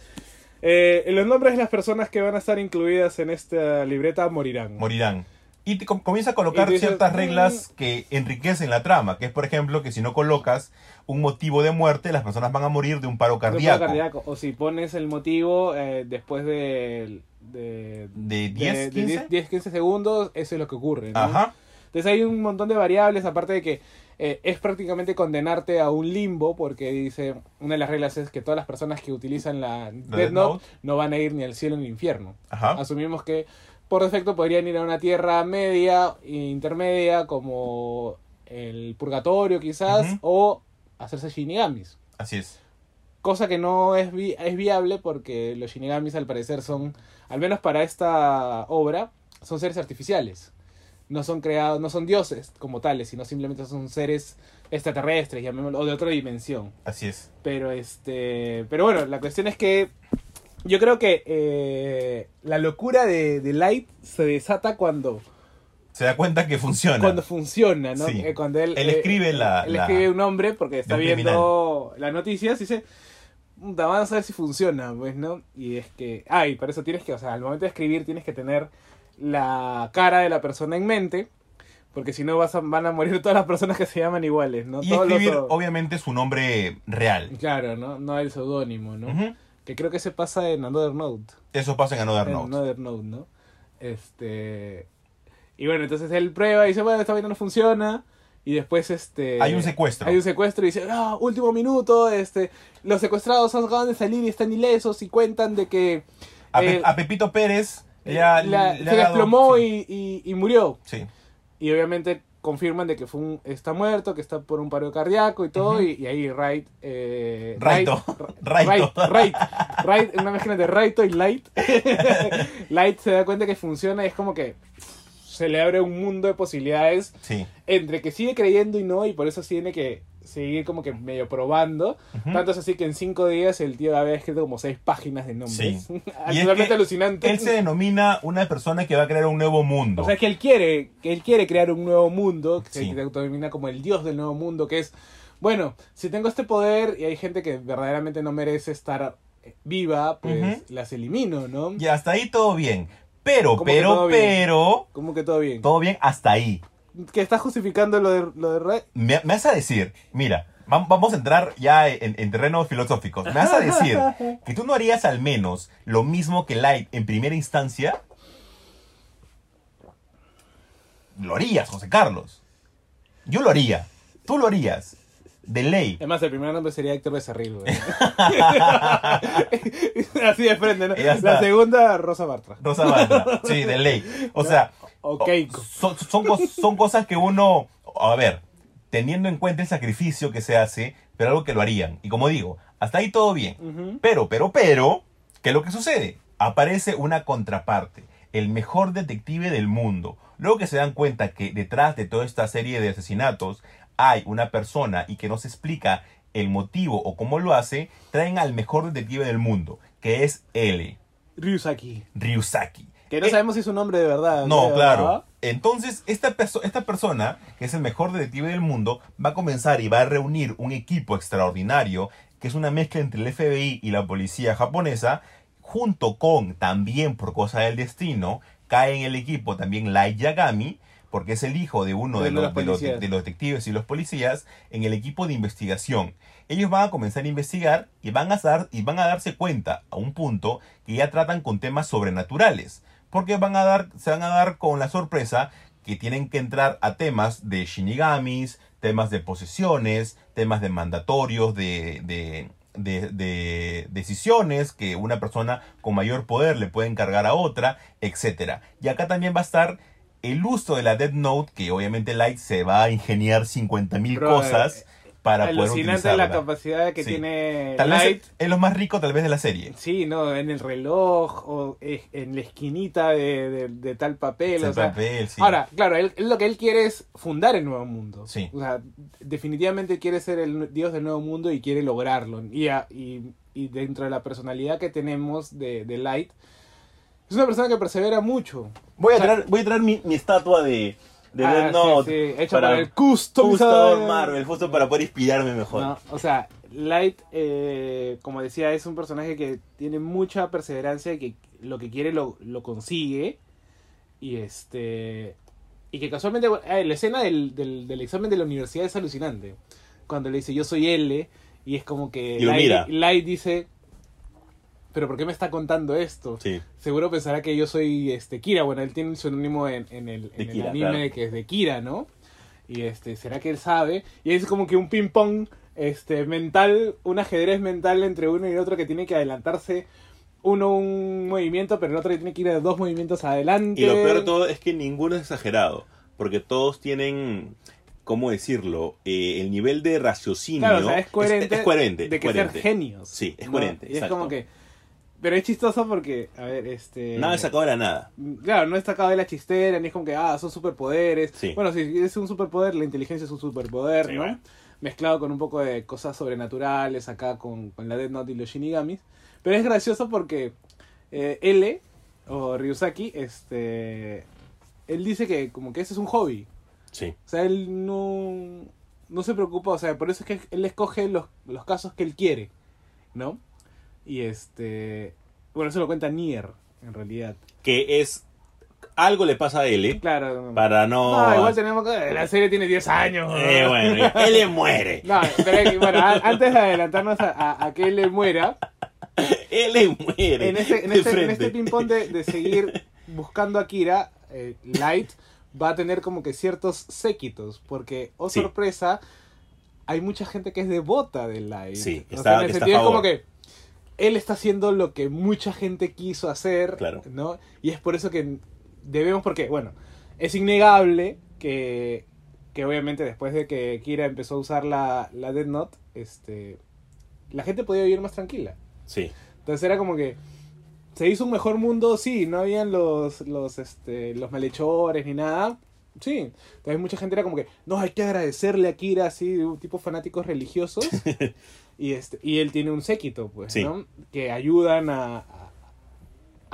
eh, los nombres de las personas que van a estar incluidas en esta libreta morirán. Morirán. Y te com- comienza a colocar dices, ciertas "Mm". reglas que enriquecen la trama. Que es, por ejemplo, que si no colocas un motivo de muerte, las personas van a morir de un paro De un paro cardíaco. O si pones el motivo eh, después de... de De 10, 15. 10, 15 segundos, eso es lo que ocurre. ¿no? Ajá. Entonces hay un montón de variables, aparte de que eh, es prácticamente condenarte a un limbo, porque dice, una de las reglas es que todas las personas que utilizan la Death Death Note, no van a ir ni al cielo ni al infierno. Ajá. Asumimos que por defecto podrían ir a una tierra media, intermedia, como el purgatorio quizás, o hacerse shinigamis. Así es. Cosa que no es, vi- es viable porque los shinigamis al parecer son, al menos para esta obra, son seres artificiales. No son creados, no son dioses como tales, sino simplemente son seres extraterrestres, llamémoslo, o de otra dimensión. Así es. Pero este, pero bueno, la cuestión es que yo creo que eh, la locura de, de Light se desata cuando Se da cuenta que funciona. cuando funciona, ¿no? Sí. Eh, cuando él, Él escribe la- Él la- escribe un nombre porque está viendo las noticias y dice, "Puta, vamos a ver si funciona, pues, ¿no? Y es que, ah, y para eso tienes que, o sea, al momento de escribir tienes que tener la cara de la persona en mente, porque si no vas a- van a morir todas las personas que se llaman iguales, ¿no? Y Todos los- escribir, obviamente, su nombre real. Claro, ¿no? No el seudónimo, ¿no? Que creo que se pasa en Another Note. Eso pasa en Another En Note. Another Note, ¿no? Este. Y bueno, entonces él prueba y dice, bueno, esta vaina no funciona. Y después, este. Hay un secuestro. Hay un secuestro y dice, ah, último minuto, este. Los secuestrados acaban de salir y están ilesos y cuentan de que. A, Pe- eh, a Pepito Pérez la- le se desplomó sí. y, y, y murió. Sí. Y obviamente confirman de que fue un, está muerto, que está por un paro cardíaco y todo. y, y ahí Wright. Eh, Raito. Wright- Raito. Wright, Wright, una mezcla de Raito y Light. Light se da cuenta que funciona y es como que se le abre un mundo de posibilidades Sí. entre que sigue creyendo y no, y por eso tiene que seguir como que medio probando. Ujú. Tanto es así que en cinco días el tío había escrito como seis páginas de nombres. Sí. Es Absolutamente que alucinante. Él se denomina una persona que va a crear un nuevo mundo. O sea, es que él quiere, que él quiere crear un nuevo mundo, que Sí. se autodenomina como el dios del nuevo mundo, que es, bueno, si tengo este poder y hay gente que verdaderamente no merece estar eh, viva, pues las elimino, ¿no? Y hasta ahí todo bien. Pero, ¿Cómo pero, bien? pero, Como que todo bien. todo bien hasta ahí. Que está justificando lo de, lo de Ray. Me, me vas a decir, mira, vam- vamos a entrar ya en, en terrenos filosóficos. Me vas a decir que tú no harías al menos lo mismo que Light en primera instancia. Lo harías, José Carlos. Yo lo haría. Tú lo harías. De ley. Además, el primer nombre sería Héctor Becerril, güey. Así de frente, ¿no? La segunda, Rosa Bartra. Rosa Bartra. Sí, de ley. O sea, son, son, cos- son cosas que uno, a ver, teniendo en cuenta el sacrificio que se hace, pero algo que lo harían. Y como digo, hasta ahí todo bien. Pero, pero, pero, ¿qué es lo que sucede? Aparece una contraparte, el mejor detective del mundo. Luego que se dan cuenta que detrás de toda esta serie de asesinatos hay una persona y que no se explica el motivo o cómo lo hace, traen al mejor detective del mundo, que es L. Ryusaki. Ryusaki. Que no Eh, sabemos si es un nombre de verdad. no, creo, claro. ¿no? Entonces, esta, perso- esta persona, que es el mejor detective del mundo, va a comenzar y va a reunir un equipo extraordinario, que es una mezcla entre el FBI y la policía japonesa, junto con, también por cosa del destino, cae en el equipo también Light Yagami, porque es el hijo de uno De de, los los, de los- policías. de los detectives y los policías, en el equipo de investigación. Ellos van a comenzar a investigar y van a, dar, y van a darse cuenta a un punto que ya tratan con temas sobrenaturales porque van a dar, se van a dar con la sorpresa que tienen que entrar a temas de shinigamis, temas de posesiones, temas de mandatorios, de, de, de- de decisiones que una persona con mayor poder le puede encargar a otra, etc. Y acá también va a estar el uso de la Death Note, que obviamente Light se va a ingeniar 50.000 Bro, cosas para poder Alucinante la utilizarla. capacidad que Sí. tiene Tal Light. vez es lo más rico tal vez de la serie. Sí, no, en el reloj o eh, en la esquinita de, de- de tal papel. Ese o sea, papel, sí. Ahora, claro, él, él lo que él quiere es fundar el nuevo mundo. Sí. O sea, definitivamente quiere ser el dios del nuevo mundo y quiere lograrlo. Y, a- y, y dentro de la personalidad que tenemos de, de Light, es una persona que persevera mucho. Voy a traer, voy a traer mi, mi estatua de, de ah, Death Note sí, hecha para para el custom Marvel, justo para poder inspirarme mejor. No, o sea, Light, eh, como decía, es un personaje que tiene mucha perseverancia y que lo que quiere lo, lo consigue. Y este. Y que casualmente, eh, la escena del, del, del examen de la universidad es alucinante. Cuando le dice yo soy L, y es como que Light. Light dice. ¿Pero por qué me está contando esto? Sí. Seguro pensará que yo soy este Kira. Bueno, él tiene un seudónimo en, en el, el anime claro. que es de Kira, ¿no? Y este, ¿será que él sabe? Y es como que un ping pong este, mental, un ajedrez mental entre uno y otro que tiene que adelantarse uno un movimiento, pero el otro tiene que ir dos movimientos adelante. Y lo peor de todo es que ninguno es exagerado, porque todos tienen, ¿cómo decirlo? Eh, el nivel de raciocinio Claro, o sea, es coherente. es, coherente. De que coherente. ser genios. Sí, es ¿no? coherente, Y es como que. Pero es chistoso porque, a ver, este. Nada es sacado de la nada. Claro, no es sacado de la chistera, ni es como que, ah, son superpoderes. Sí. Bueno, si es un superpoder, la inteligencia es un superpoder, Sí, ¿no? bueno. Mezclado con un poco de cosas sobrenaturales acá con, con la Death Note y los Shinigamis. Pero es gracioso porque eh, L, o Ryusaki, este él dice que como que ese es un hobby. Sí. O sea, él no, no se preocupa, o sea, por eso es que él escoge los, los casos que él quiere, ¿no? Y este, bueno, eso lo cuenta Nier, en realidad. Que es. Algo le pasa a L. Claro. Para no. No, igual tenemos que... La serie tiene 10 años. Eh, bueno, L muere. No, pero bueno, a- antes de adelantarnos a, a- a que él le muera, L muere. en este, en este, en este ping-pong de, de seguir buscando a Kira, eh, Light va a tener como que ciertos séquitos, porque, oh Sí. sorpresa, hay mucha gente que es devota de Light. Sí, O está- sea, en el está a sentido es como que él está haciendo lo que mucha gente quiso hacer, Claro. ¿no? Y es por eso que debemos, porque, bueno, es innegable que, que obviamente después de que Kira empezó a usar la, la Death Note, este, la gente podía vivir más tranquila. Sí. Entonces era como que se hizo un mejor mundo, sí, no habían los, los, este, los malhechores ni nada. Sí, entonces mucha gente era como que, no, hay que agradecerle a Kira, así, un tipo fanáticos religiosos. y, este, y él tiene un séquito, pues, Sí. ¿no? Que ayudan a, a,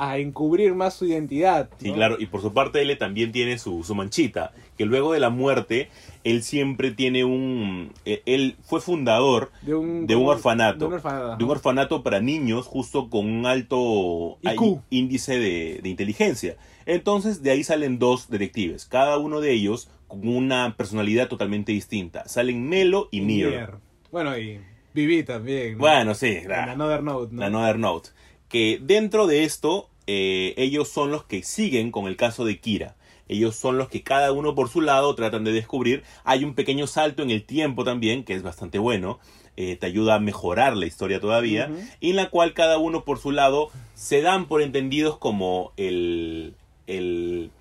a encubrir más su identidad. Sí, ¿no? claro, y por su parte él también tiene su, su manchita, que luego de la muerte, él siempre tiene un... eh, Él fue fundador De un, de un orfanato. De un orfanato. de un ajá. orfanato para niños justo con un alto IQ. índice de, de inteligencia. Entonces de ahí salen dos detectives, cada uno de ellos con una personalidad totalmente distinta. Salen Melo y. Nier. Bueno, y Vivi también. ¿no? Bueno, sí, En la, Another Note, ¿no? la Another Note. Que dentro de esto, eh, ellos son los que siguen con el caso de Kira. Ellos son los que cada uno por su lado tratan de descubrir. Hay un pequeño salto en el tiempo también, que es bastante bueno. eh, te ayuda a mejorar la historia todavía. Y en la cual cada uno por su lado se dan por entendidos como el, el,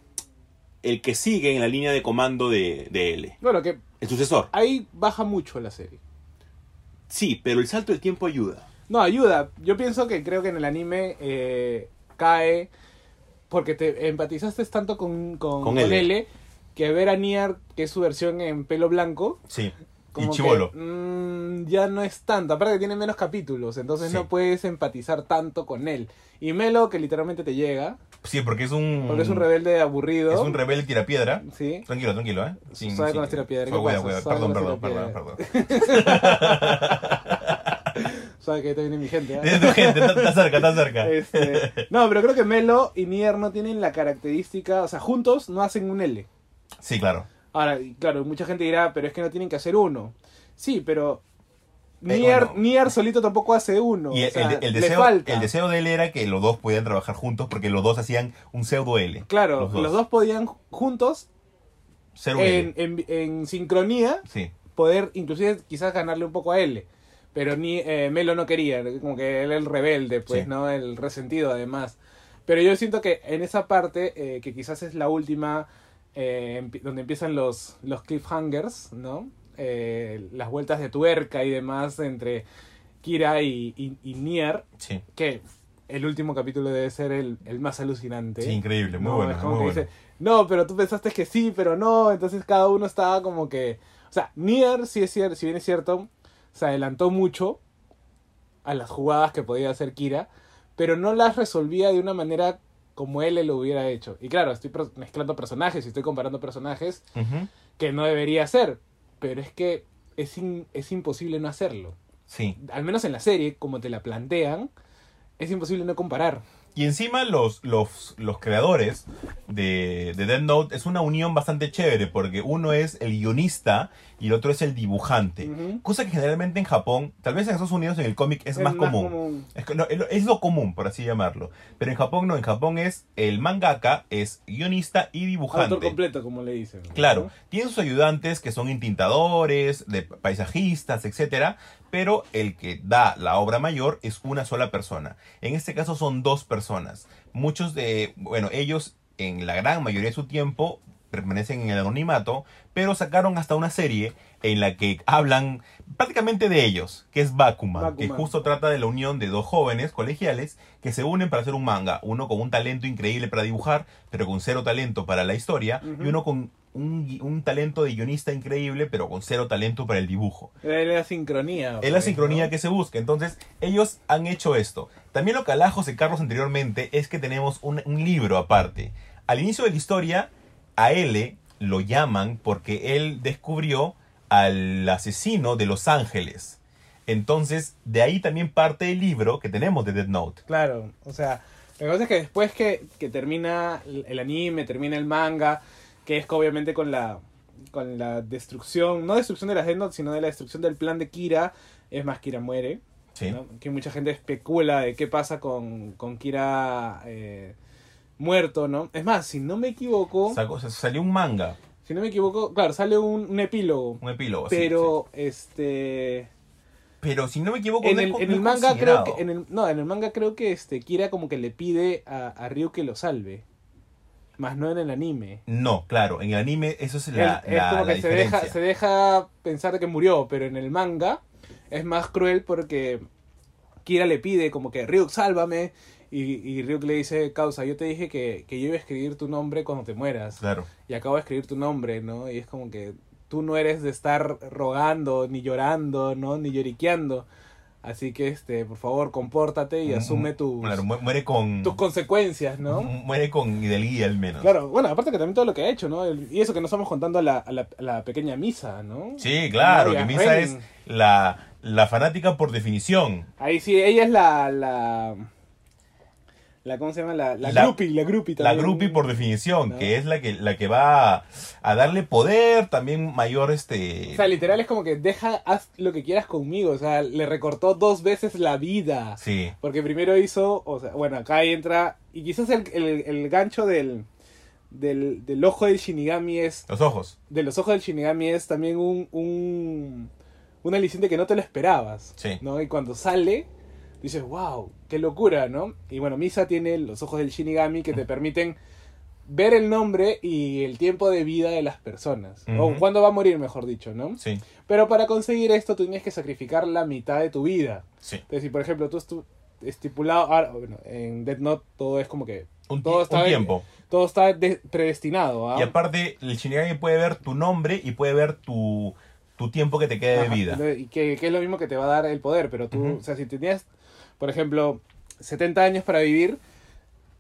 el que sigue en la línea de comando de, de L. Bueno, que El sucesor. ahí baja mucho la serie. Sí, pero el salto del tiempo ayuda. No, ayuda. Yo pienso que creo que en el anime eh, cae porque te empatizaste tanto con, con, Con con L. Que ver a Nier, que es su versión en pelo blanco, Sí. como y chivolo. que, mm, ya no es tanto. Aparte que tiene menos capítulos, entonces Sí. no puedes empatizar tanto con él. Y Melo, que literalmente te llega, Sí, porque es un. porque es un rebelde aburrido. Es un rebelde tirapiedra. Sí. Tranquilo, tranquilo, ¿eh? Sin- Suave sin- con las tirapiedras, Perdón, perdón, perdón, tirapiedras. perdón. Sabe que viene mi gente. Es tu gente, está, está cerca, está cerca. Este, no, pero creo que Melo y Nier no tienen la característica, o sea, juntos no hacen un L. Sí, claro. Ahora, claro, mucha gente dirá, pero es que no tienen que hacer uno. Sí, pero Eh, Nier. Nier solito tampoco hace uno. Y o el, sea, el- el le deseo, el deseo de él era que los dos pudieran trabajar juntos porque los dos hacían un pseudo L. Claro, los los dos. podían juntos, Ser en, L. en, en sincronía, Sí. poder inclusive quizás ganarle un poco a L. Pero ni eh, Melo no quería, como que él el rebelde, pues, Sí. ¿no? El resentido además. Pero yo siento que en esa parte, eh, que quizás es la última, eh, donde empiezan los, los cliffhangers, ¿no? Eh, las vueltas de tuerca y demás entre Kira y, y, y Nier, Sí. que el último capítulo debe ser el, el más alucinante. Sí, increíble, muy No, bueno. es como muy que bueno. dice, no, pero tú pensaste que sí, pero no. Entonces cada uno estaba como que. O sea, Nier, si, es cier- si bien es cierto, se adelantó mucho a las jugadas que podía hacer Kira, pero no las resolvía de una manera como él lo hubiera hecho. Y claro, estoy mezclando personajes y estoy comparando personajes que no debería hacer, pero es que es, in- es imposible no hacerlo. Sí. Al menos en la serie, como te la plantean, es imposible no comparar. Y encima los, los, los creadores de, de Death Note es una unión bastante chévere porque uno es el guionista y el otro es el dibujante. Cosa que generalmente en Japón, tal vez en Estados Unidos en el cómic es, más, común. Es, no, es lo- es lo común, por así llamarlo. Pero en Japón no, en Japón es el mangaka, es guionista y dibujante. Autor completo, como le dicen. Claro, ¿no? tiene sus ayudantes que son intintadores, de paisajistas, etcétera, pero el que da la obra mayor es una sola persona. En este caso son dos personas. Muchos de, bueno, ellos en la gran mayoría de su tiempo permanecen en el anonimato, pero sacaron hasta una serie en la que hablan prácticamente de ellos, que es Bakuman, que justo trata de la unión de dos jóvenes colegiales que se unen para hacer un manga, uno con un talento increíble para dibujar, pero con cero talento para la historia, y uno con un, talento de guionista increíble, pero con cero talento para el dibujo. Es la sincronía. Es la pues, sincronía ¿no? que se busca. Entonces, ellos han hecho esto. También lo que Alajos y Carlos anteriormente es que tenemos un, un libro aparte. Al inicio de la historia, a L lo llaman porque él descubrió al asesino de Los Ángeles. Entonces, de ahí también parte el libro que tenemos de Death Note. Claro, o sea, lo que pasa es que después que, que termina el anime, termina el manga, que es que obviamente con la con la destrucción, no destrucción de las Death Note, sino de la destrucción del plan de Kira, es más, Kira muere. Sí. ¿no? Que mucha gente especula de qué pasa con, con Kira eh, muerto, ¿no? Es más, si no me equivoco, Sacó- salió un manga, si no me equivoco, claro, sale un, un epílogo, un epílogo. sí, pero este... sí. Pero si no me equivoco, En no el, en no el manga creo que en el, no en el manga creo que este Kira como que le pide a, a Ryu que lo salve más no en el anime No, claro, en el anime eso es la, es la- como la que se deja se deja pensar que murió pero en el manga es más cruel porque Kira le pide como que Ryuk sálvame y, y Ryuk le dice causa yo te dije que, que yo iba a escribir tu nombre cuando te mueras Claro. y acabo de escribir tu nombre, ¿no? Y es como que tú no eres de estar rogando, ni llorando, ¿no? Ni lloriqueando. Así que, este, por favor, compórtate y asume tus, Claro, mu- muere con. tus consecuencias, ¿no? Muere con Hidalguía al menos. Claro, bueno, aparte que también todo lo que ha hecho, ¿no? El- y eso que no estamos contando a la, a la, a la pequeña Misa, ¿no? Sí, claro, que Misa Ren. es la, la fanática por definición. Ahí sí, ella es la... la, la ¿Cómo se llama? La, la, La- groupie, la groupie La groupie por definición, ¿No? que es la que, la que va a, a darle poder, también mayor este... O sea, literal es como que deja, haz lo que quieras conmigo. O sea, le recortó dos veces la vida. Sí, Porque primero hizo, o sea, bueno, acá entra, y quizás el, el, el gancho del, del, del ojo del Shinigami es, los ojos. de los ojos del Shinigami es también un, un, un aliciente que no te lo esperabas, Sí. ¿no? Y cuando sale, dices, wow, qué locura, ¿no? Y bueno, Misa tiene los ojos del Shinigami que te permiten ver el nombre y el tiempo de vida de las personas, o cuándo va a morir, mejor dicho, ¿no? Sí, Pero para conseguir esto tú tienes que sacrificar la mitad de tu vida. sí. Entonces, si por ejemplo tú estu- estipulado, ahora, bueno, en Death Note todo es como que Un, todo está un tiempo. todo está de- predestinado. ¿ah? Y aparte, el Shinigami puede ver tu nombre y puede ver tu, tu tiempo que te queda de vida. Y que, que es lo mismo que te va a dar el poder, pero tú, o sea, si tenías, por ejemplo, 70 años para vivir,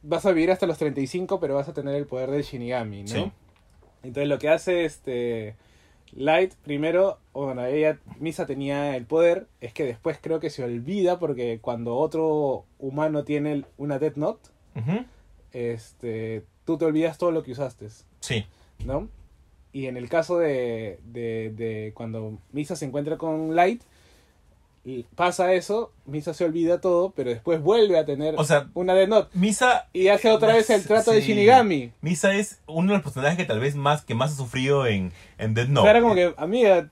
vas a vivir hasta los 35, pero vas a tener el poder del Shinigami, ¿no? Sí. Entonces lo que hace este Light, primero, bueno, ella, Misa tenía el poder, es que después creo que se olvida porque cuando otro humano tiene una Death Note, este, tú te olvidas todo lo que usaste, Sí, ¿no? Y en el caso de, de, de cuando Misa se encuentra con Light, y pasa eso, Misa se olvida todo, pero después vuelve a tener O sea, una Death Note Misa... y hace otra vez el trato de. Shinigami. Misa es uno de los personajes que tal vez más que más ha sufrido en, en Death O Note. sea, era como que, amiga,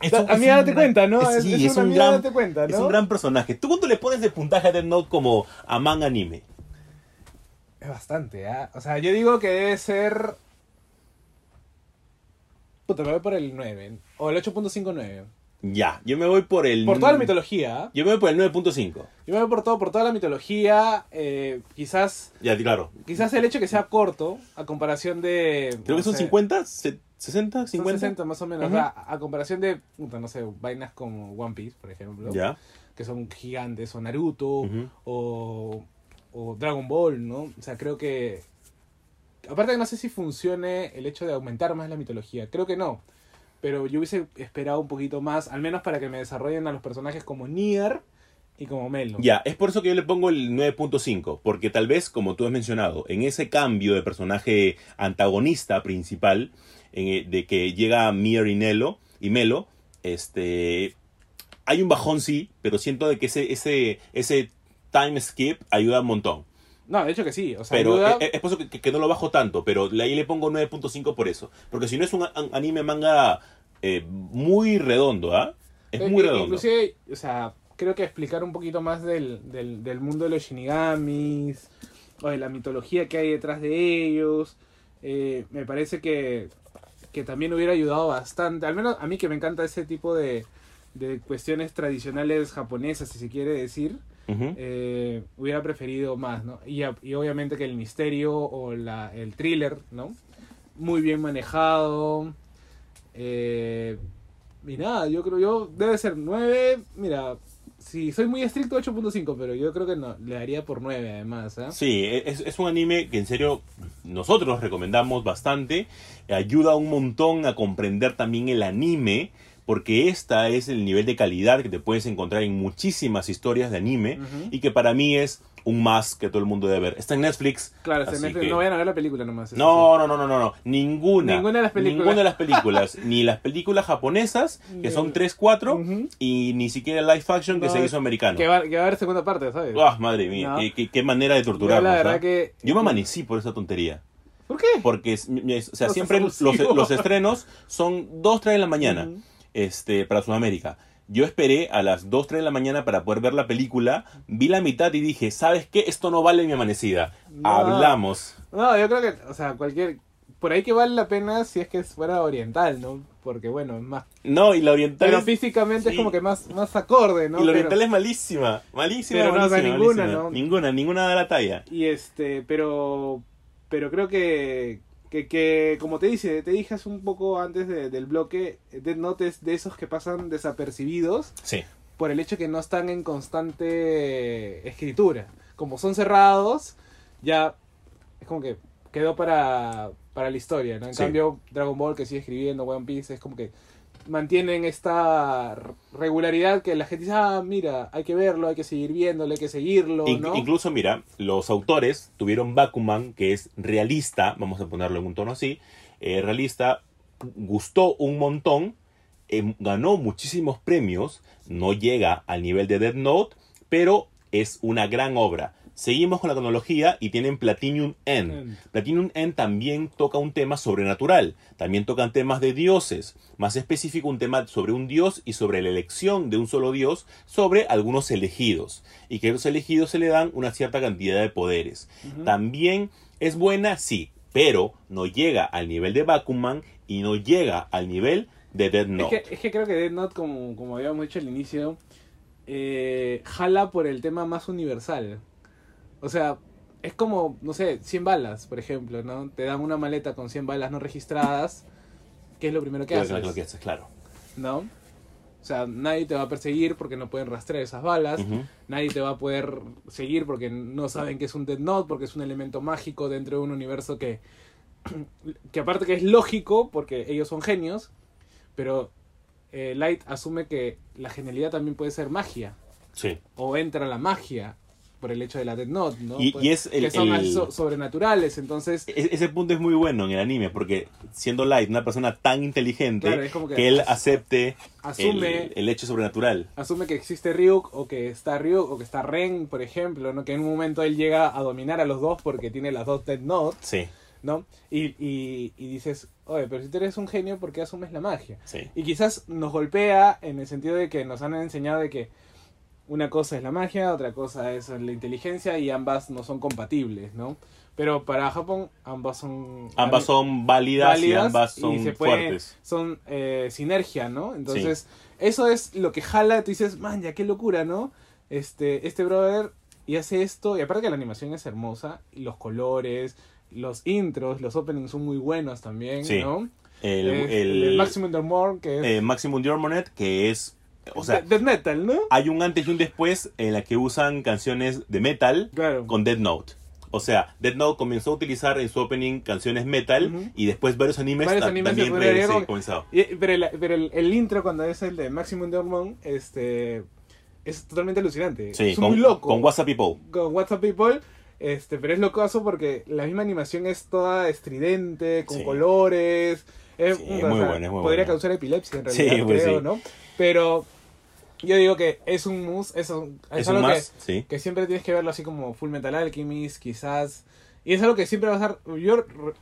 Es un- es amiga, date cuenta, ¿no? es- un gran- date cuenta, ¿no? Es un gran personaje. ¿Tú cuánto le pones de puntaje a Death Note como a man anime? Es bastante, ¿ah? O sea, yo digo que debe ser... Puta, me voy por el 9. O el 8.59. Ya, yo me voy por el... Por toda la mitología. Yo me voy por el 9.5. Yo me voy por todo, por toda la mitología. eh, quizás, Ya, claro. quizás el hecho que sea corto, a comparación de. Creo que son sé, 50, se- 60, son 50. 60 más o menos. A comparación de, puta, no sé, vainas como One Piece, por ejemplo. Ya. Que son gigantes, o Naruto, o, o Dragon Ball, ¿no? O sea, creo que. Aparte que no sé si funcione el hecho de aumentar más la mitología. Creo que no. Pero yo hubiese esperado un poquito más, al menos para que me desarrollen a los personajes como Nier y como Melo. Ya, es por eso que yo le pongo el 9.5, porque tal vez, como tú has mencionado, en ese cambio de personaje antagonista principal, en, de que llega Mier y, Nelo, y Melo, este, hay un bajón sí, pero siento de que ese, ese, ese time skip ayuda un montón. No, de hecho que sí. O sea, Pero ayuda- es, es por eso que, que no lo bajo tanto, pero ahí le pongo 9.5 por eso. Porque si no es un an- anime manga eh, muy redondo, ¿ah? Es Eh, muy eh, redondo. Inclusive, o sea, creo que explicar un poquito más del, del, del mundo de los shinigamis, o de la mitología que hay detrás de ellos, eh, me parece que, que también hubiera ayudado bastante, al menos a mí que me encanta ese tipo de, de cuestiones tradicionales japonesas, si se quiere decir, eh, hubiera preferido más, ¿no? Y, y obviamente que el misterio o la, el thriller, ¿no? Muy bien manejado. Eh, y nada, yo creo yo debe ser 9. Mira, si soy muy estricto, 8.5, pero yo creo que no, le daría por 9 además, ¿ah? Sí, es, es un anime que en serio nosotros recomendamos bastante, ayuda un montón a comprender también el anime, porque esta es el nivel de calidad que te puedes encontrar en muchísimas historias de anime y que para mí es un más que todo el mundo debe ver. Está en Netflix. Claro, que- no vayan a ver la película nomás. no, no, no, no, no, no, ninguna. Ninguna de las películas. Ninguna de las películas. ni las películas japonesas, que son Ni- 3, 4, Ujú. y ni siquiera el live action que No, se hizo americano. Que va, que va a haber segunda parte, ¿sabes? Ah, madre mía, No. qué, qué- qué manera de Yo torturarnos. la verdad ¿ah? que... Yo me amanecí por esa tontería. ¿Por qué? Porque, o sea, No siempre los, los estrenos son 2, 3 de la mañana este, para Sudamérica. Yo esperé a las 2, 3 de la mañana para poder ver la película, vi la mitad y dije, ¿sabes qué? Esto no vale mi amanecida. No. Hablamos. No, yo creo que, o sea, cualquier... Por ahí que vale la pena si es que fuera oriental, ¿no? Porque, bueno, es más... No, y la oriental Pero es- físicamente sí. es como que más, más acorde, ¿no? y la Pero- oriental es malísima. Malísima, Pero no, o sea, ninguna, malísima. ¿no? Ninguna, ninguna da la talla. Y este, pero, pero creo que, que, que, como te dice, te dije hace un poco antes de- del bloque, Death Note es de esos que pasan desapercibidos Sí. por el hecho que no están en constante escritura. Como son cerrados, ya es como que quedó para, para la historia, ¿no? En Sí. cambio, Dragon Ball que sigue escribiendo, One Piece, es como que mantienen esta regularidad que la gente dice, ah, mira, hay que verlo, hay que seguir viéndolo, hay que seguirlo, In- ¿no? Incluso, mira, los autores tuvieron Bakuman, que es realista, vamos a ponerlo en un tono así, eh, realista, gustó un montón, em, ganó muchísimos premios, no llega al nivel de Dead Note, pero es una gran obra. Seguimos con la cronología y tienen Platinum End. End. Platinum End también toca un tema sobrenatural, también tocan temas de dioses, más específico un tema sobre un dios y sobre la elección de un solo dios sobre algunos elegidos, y que a los elegidos se le dan una cierta cantidad de poderes. También es buena, sí, pero no llega al nivel de Bakuman y no llega al nivel de Dead Note. Es que, es que creo que Death Note, como, como habíamos dicho al inicio, eh, jala por el tema más universal. O sea, es como, no sé, 100 balas, por ejemplo, ¿no? Te dan una maleta con 100 balas no registradas. ¿Qué es lo primero que Creo haces? que lo que haces, claro. ¿No? O sea, nadie te va a perseguir porque no pueden rastrear esas balas. Nadie te va a poder seguir porque no saben que es un Dead Note, porque es un elemento mágico dentro de un universo que, que aparte que es lógico, porque ellos son genios, pero eh, Light asume que la genialidad también puede ser magia, Sí. o entra la magia por el hecho de la Dead Note, ¿no? Y- Pues, y es el- que son el- so- sobrenaturales, entonces... E- Ese punto es muy bueno en el anime, porque siendo Light una persona tan inteligente, Claro, es como que que él acepte Asume- el, el hecho sobrenatural. asume que existe Ryuk o que está Ryuk o que está Ren, por ejemplo, ¿no? Que en un momento él llega a dominar a los dos porque tiene las dos Dead Note, Sí, ¿no? Y, y, y dices, oye, pero si tú eres un genio, ¿por qué asumes la magia? sí. Y quizás nos golpea en el sentido de que nos han enseñado de que una cosa es la magia, otra cosa es la inteligencia y ambas no son compatibles, ¿no? Pero para Japón ambas son... Ambas son válidas, y ambas y son se pueden- fuertes. son eh, sinergia, ¿no? Entonces, eso es lo que jala, tú dices, man, ya qué locura, ¿no? Este, este brother y hace esto, y aparte que la animación es hermosa, y los colores, los intros, los openings son muy buenos también, Sí. ¿no? El, el- el Maximum More, que es eh, Maximum Dormonet, que es, o sea, death metal, ¿no? hay un antes y un después en la que usan canciones de metal Claro. con Dead Note. O sea, Dead Note comenzó a utilizar en su opening canciones metal y después varios animes, Varios animes también re- sí, comenzado. Y- pero el, pero el, el intro cuando es el de Maximum Dormon, este, es totalmente alucinante. Sí, es con, muy loco. con WhatsApp People. con WhatsApp People, este, pero es locoso porque la misma animación es toda estridente, con Sí. colores. Es, Sí, muy es muy Podría buena. causar epilepsia en realidad, pues creo. ¿no? Pero yo digo que es un mus, es, un, es Es un algo más, que, sí. que siempre tienes que verlo así como Full Metal Alchemist, quizás. Y es algo que siempre va a estar. Yo re-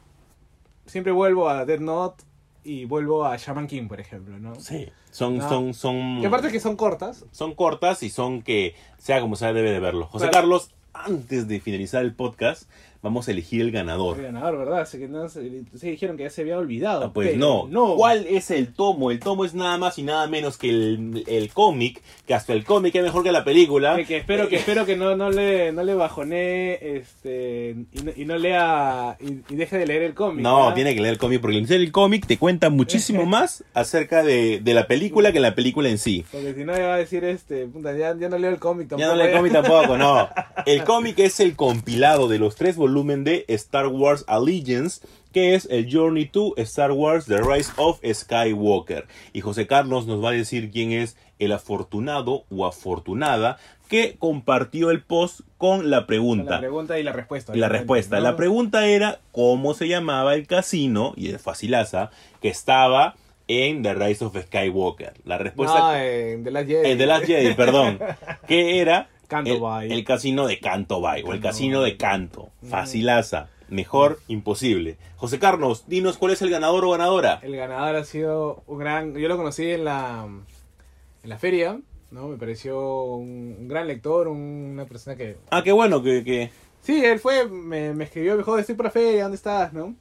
siempre vuelvo a Dead Note y vuelvo a Shaman King, por ejemplo, ¿no? Sí. Son, No. son, son, Que aparte que son cortas, son cortas y son que, sea como sea, debe de verlo. José Claro. Carlos, antes de finalizar el podcast, vamos a elegir el ganador. el ganador, ¿verdad? Así que no, se, se dijeron que ya se había olvidado. Ah, pues no. no. ¿Cuál es el tomo? El tomo es nada más y nada menos que el, el cómic, que hasta el cómic es mejor que la película. Que, que espero que espero que no, no le no le bajonee este y no, y no lea y, y deje de leer el cómic. No, tiene que leer el cómic porque el el cómic te cuenta muchísimo más acerca de, de la película que la película en sí. Porque si no me va a decir este, puta, ya, ya no leo el cómic tampoco. Ya no leo el cómic tampoco, no. El cómic es el compilado de los tres volúmenes volumen de Star Wars Allegiance, que es el Journey to Star Wars The Rise of Skywalker. Y José Carlos nos va a decir quién es el afortunado o afortunada que compartió el post con la pregunta. La pregunta y la respuesta. Y la respuesta. ¿no? La pregunta era cómo se llamaba el casino, y es facilaza, que estaba en The Rise of Skywalker. La respuesta... No, en The Last Jedi. En The Last Jedi, perdón. Que era Canto el, Bay. el casino de Canto Bay o el casino de Canto. Facilaza. Mejor imposible. José Carlos, dinos cuál es el ganador o ganadora. El ganador ha sido un gran. Yo lo conocí en la, en la feria, ¿no? Me pareció un, un gran lector, un- una persona que. Ah, qué bueno que... que- Sí, él fue, me, me escribió, me dijo, estoy por la feria, ¿dónde estás? ¿no?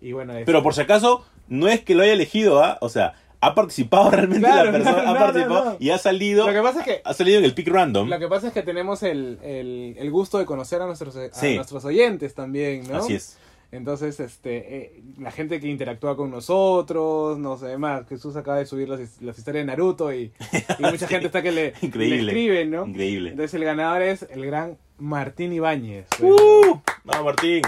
Y bueno, Pero por si acaso, no es que lo haya elegido, ¿ah? O sea, ha participado realmente Claro, la persona, no, ha no, participado no, y ha salido... Lo que pasa es que. Ha salido en el pick random. Lo que pasa es que tenemos el, el, el gusto de conocer a nuestros, a Sí. nuestros oyentes también, ¿no? Así es. Entonces, este, eh, la gente que interactúa con nosotros, no sé, además, Jesús acaba de subir las, las historias de Naruto y, y mucha gente está que le, Increíble. le escribe, ¿no? Increíble. Entonces el ganador es el gran Martín Ibáñez. ¡Uh! Vamos, Martín.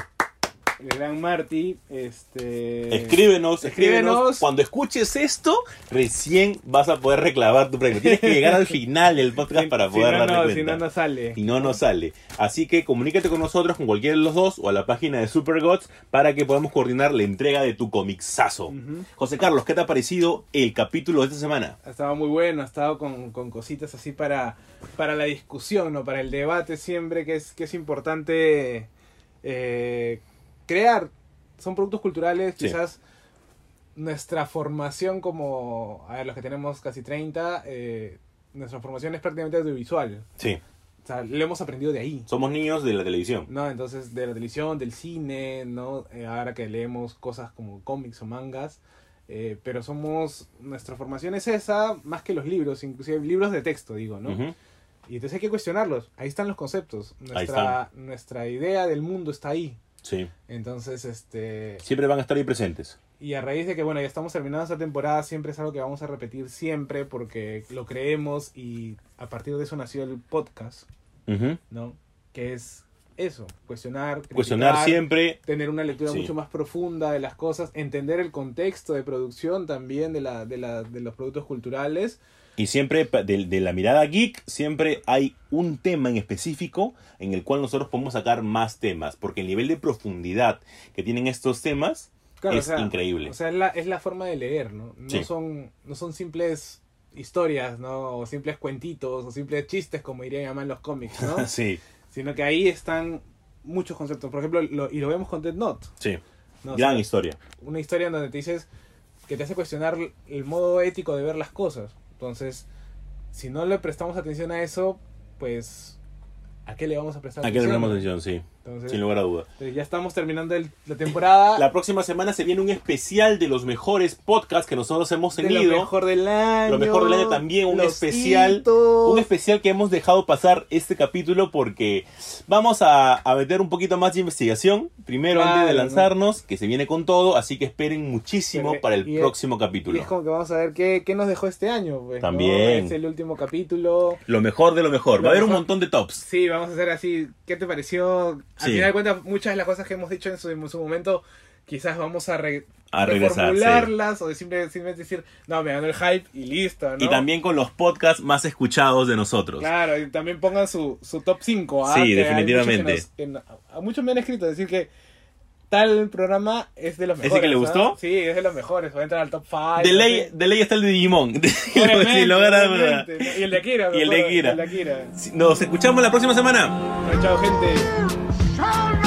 El gran Martí, este... Escríbenos, escríbenos. Escríbenos. Cuando escuches esto, recién vas a poder reclamar tu premio. Tienes que llegar al final del podcast Si- para si poder no, darte no, cuenta. Si no, no sale. Y no nos sale. Así que comunícate con nosotros, con cualquiera de los dos, o a la página de Supergods, para que podamos coordinar la entrega de tu comixazo. Ujú. José Carlos, ¿qué te ha parecido el capítulo de esta semana? Ha estado muy bueno, ha estado con, con cositas así para, para la discusión, ¿no? Para el debate siempre, que es, que es importante eh, crear. Son productos culturales, Sí. quizás nuestra formación como, a ver, los que tenemos casi 30, eh, nuestra formación es prácticamente audiovisual. Sí, O sea, lo hemos aprendido de ahí. somos niños de la televisión. ¿no? Entonces, de la televisión, del cine, ¿no? Eh, ahora que leemos cosas como cómics o mangas, eh, pero somos, nuestra formación es esa, más que los libros, inclusive libros de texto, digo, ¿no? Y entonces hay que cuestionarlos, ahí están los conceptos, nuestra, nuestra idea del mundo está ahí. Sí, Entonces, este, siempre van a estar ahí presentes. y a raíz de que, bueno, ya estamos terminando esta temporada, siempre es algo que vamos a repetir siempre porque lo creemos y a partir de eso nació el podcast, Ujú. ¿no? Que es eso, cuestionar, Cuestionar criticar, siempre. tener una lectura Sí. mucho más profunda de las cosas, entender el contexto de producción también de, la, de, la, de los productos culturales. Y siempre, de, de la mirada geek, siempre hay un tema en específico en el cual nosotros podemos sacar más temas. Porque el nivel de profundidad que tienen estos temas Claro, es o sea, increíble. O sea, es la, es la forma de leer, ¿no? No, Sí. son, no son simples historias, ¿no? O simples cuentitos, o simples chistes, como diría mi mamá en los cómics, ¿no? sí, Sino que ahí están muchos conceptos. Por ejemplo, lo- y lo vemos con Dead Note. sí. ¿no? O Gran sea, historia. una historia en donde te dices que te hace cuestionar el modo ético de ver las cosas. Entonces, si no le prestamos atención a eso, pues ¿a qué le vamos a prestar ¿A qué le atención? prestamos atención? Sí, Entonces, sin lugar a duda. entonces ya estamos terminando el- la temporada La próxima semana se viene un especial de los mejores podcasts que nosotros hemos de tenido. lo mejor del año. Lo mejor del año también, un especial, hitos. Un especial que hemos dejado pasar este capítulo porque vamos a, a meter un poquito más de investigación. Primero, Claro, antes de ¿no? lanzarnos, que se viene con todo. Así que esperen muchísimo Pero, para el y es- próximo Y capítulo. es como que vamos a ver qué, qué nos dejó este año. Pues, ¿no? También. Es el último capítulo. Lo mejor de lo mejor. Lo Va a haber un montón de tops. Sí, vamos a hacer así. ¿Qué te pareció? Al Sí. final de cuentas, muchas de las cosas que hemos dicho en su, en su momento, quizás vamos a, re- A regresar, reformularlas o de simple- simplemente decir, no, me ganó el hype y listo, ¿no? Y también con los podcasts más escuchados de nosotros. Claro, y también pongan su, su top 5. ¿ah? Sí, Que definitivamente. muchos que nos- no- a muchos me han escrito decir que tal programa es de los ¿Ese mejores. que le ¿ah? gustó? Sí, es de los mejores. Va a entrar al top 5. de, ley, de ley está el de Digimon. Si ¿no? Y el de Akira. Y el de Akira. El de Akira. Nos escuchamos la próxima semana. Bueno, chao, gente. shall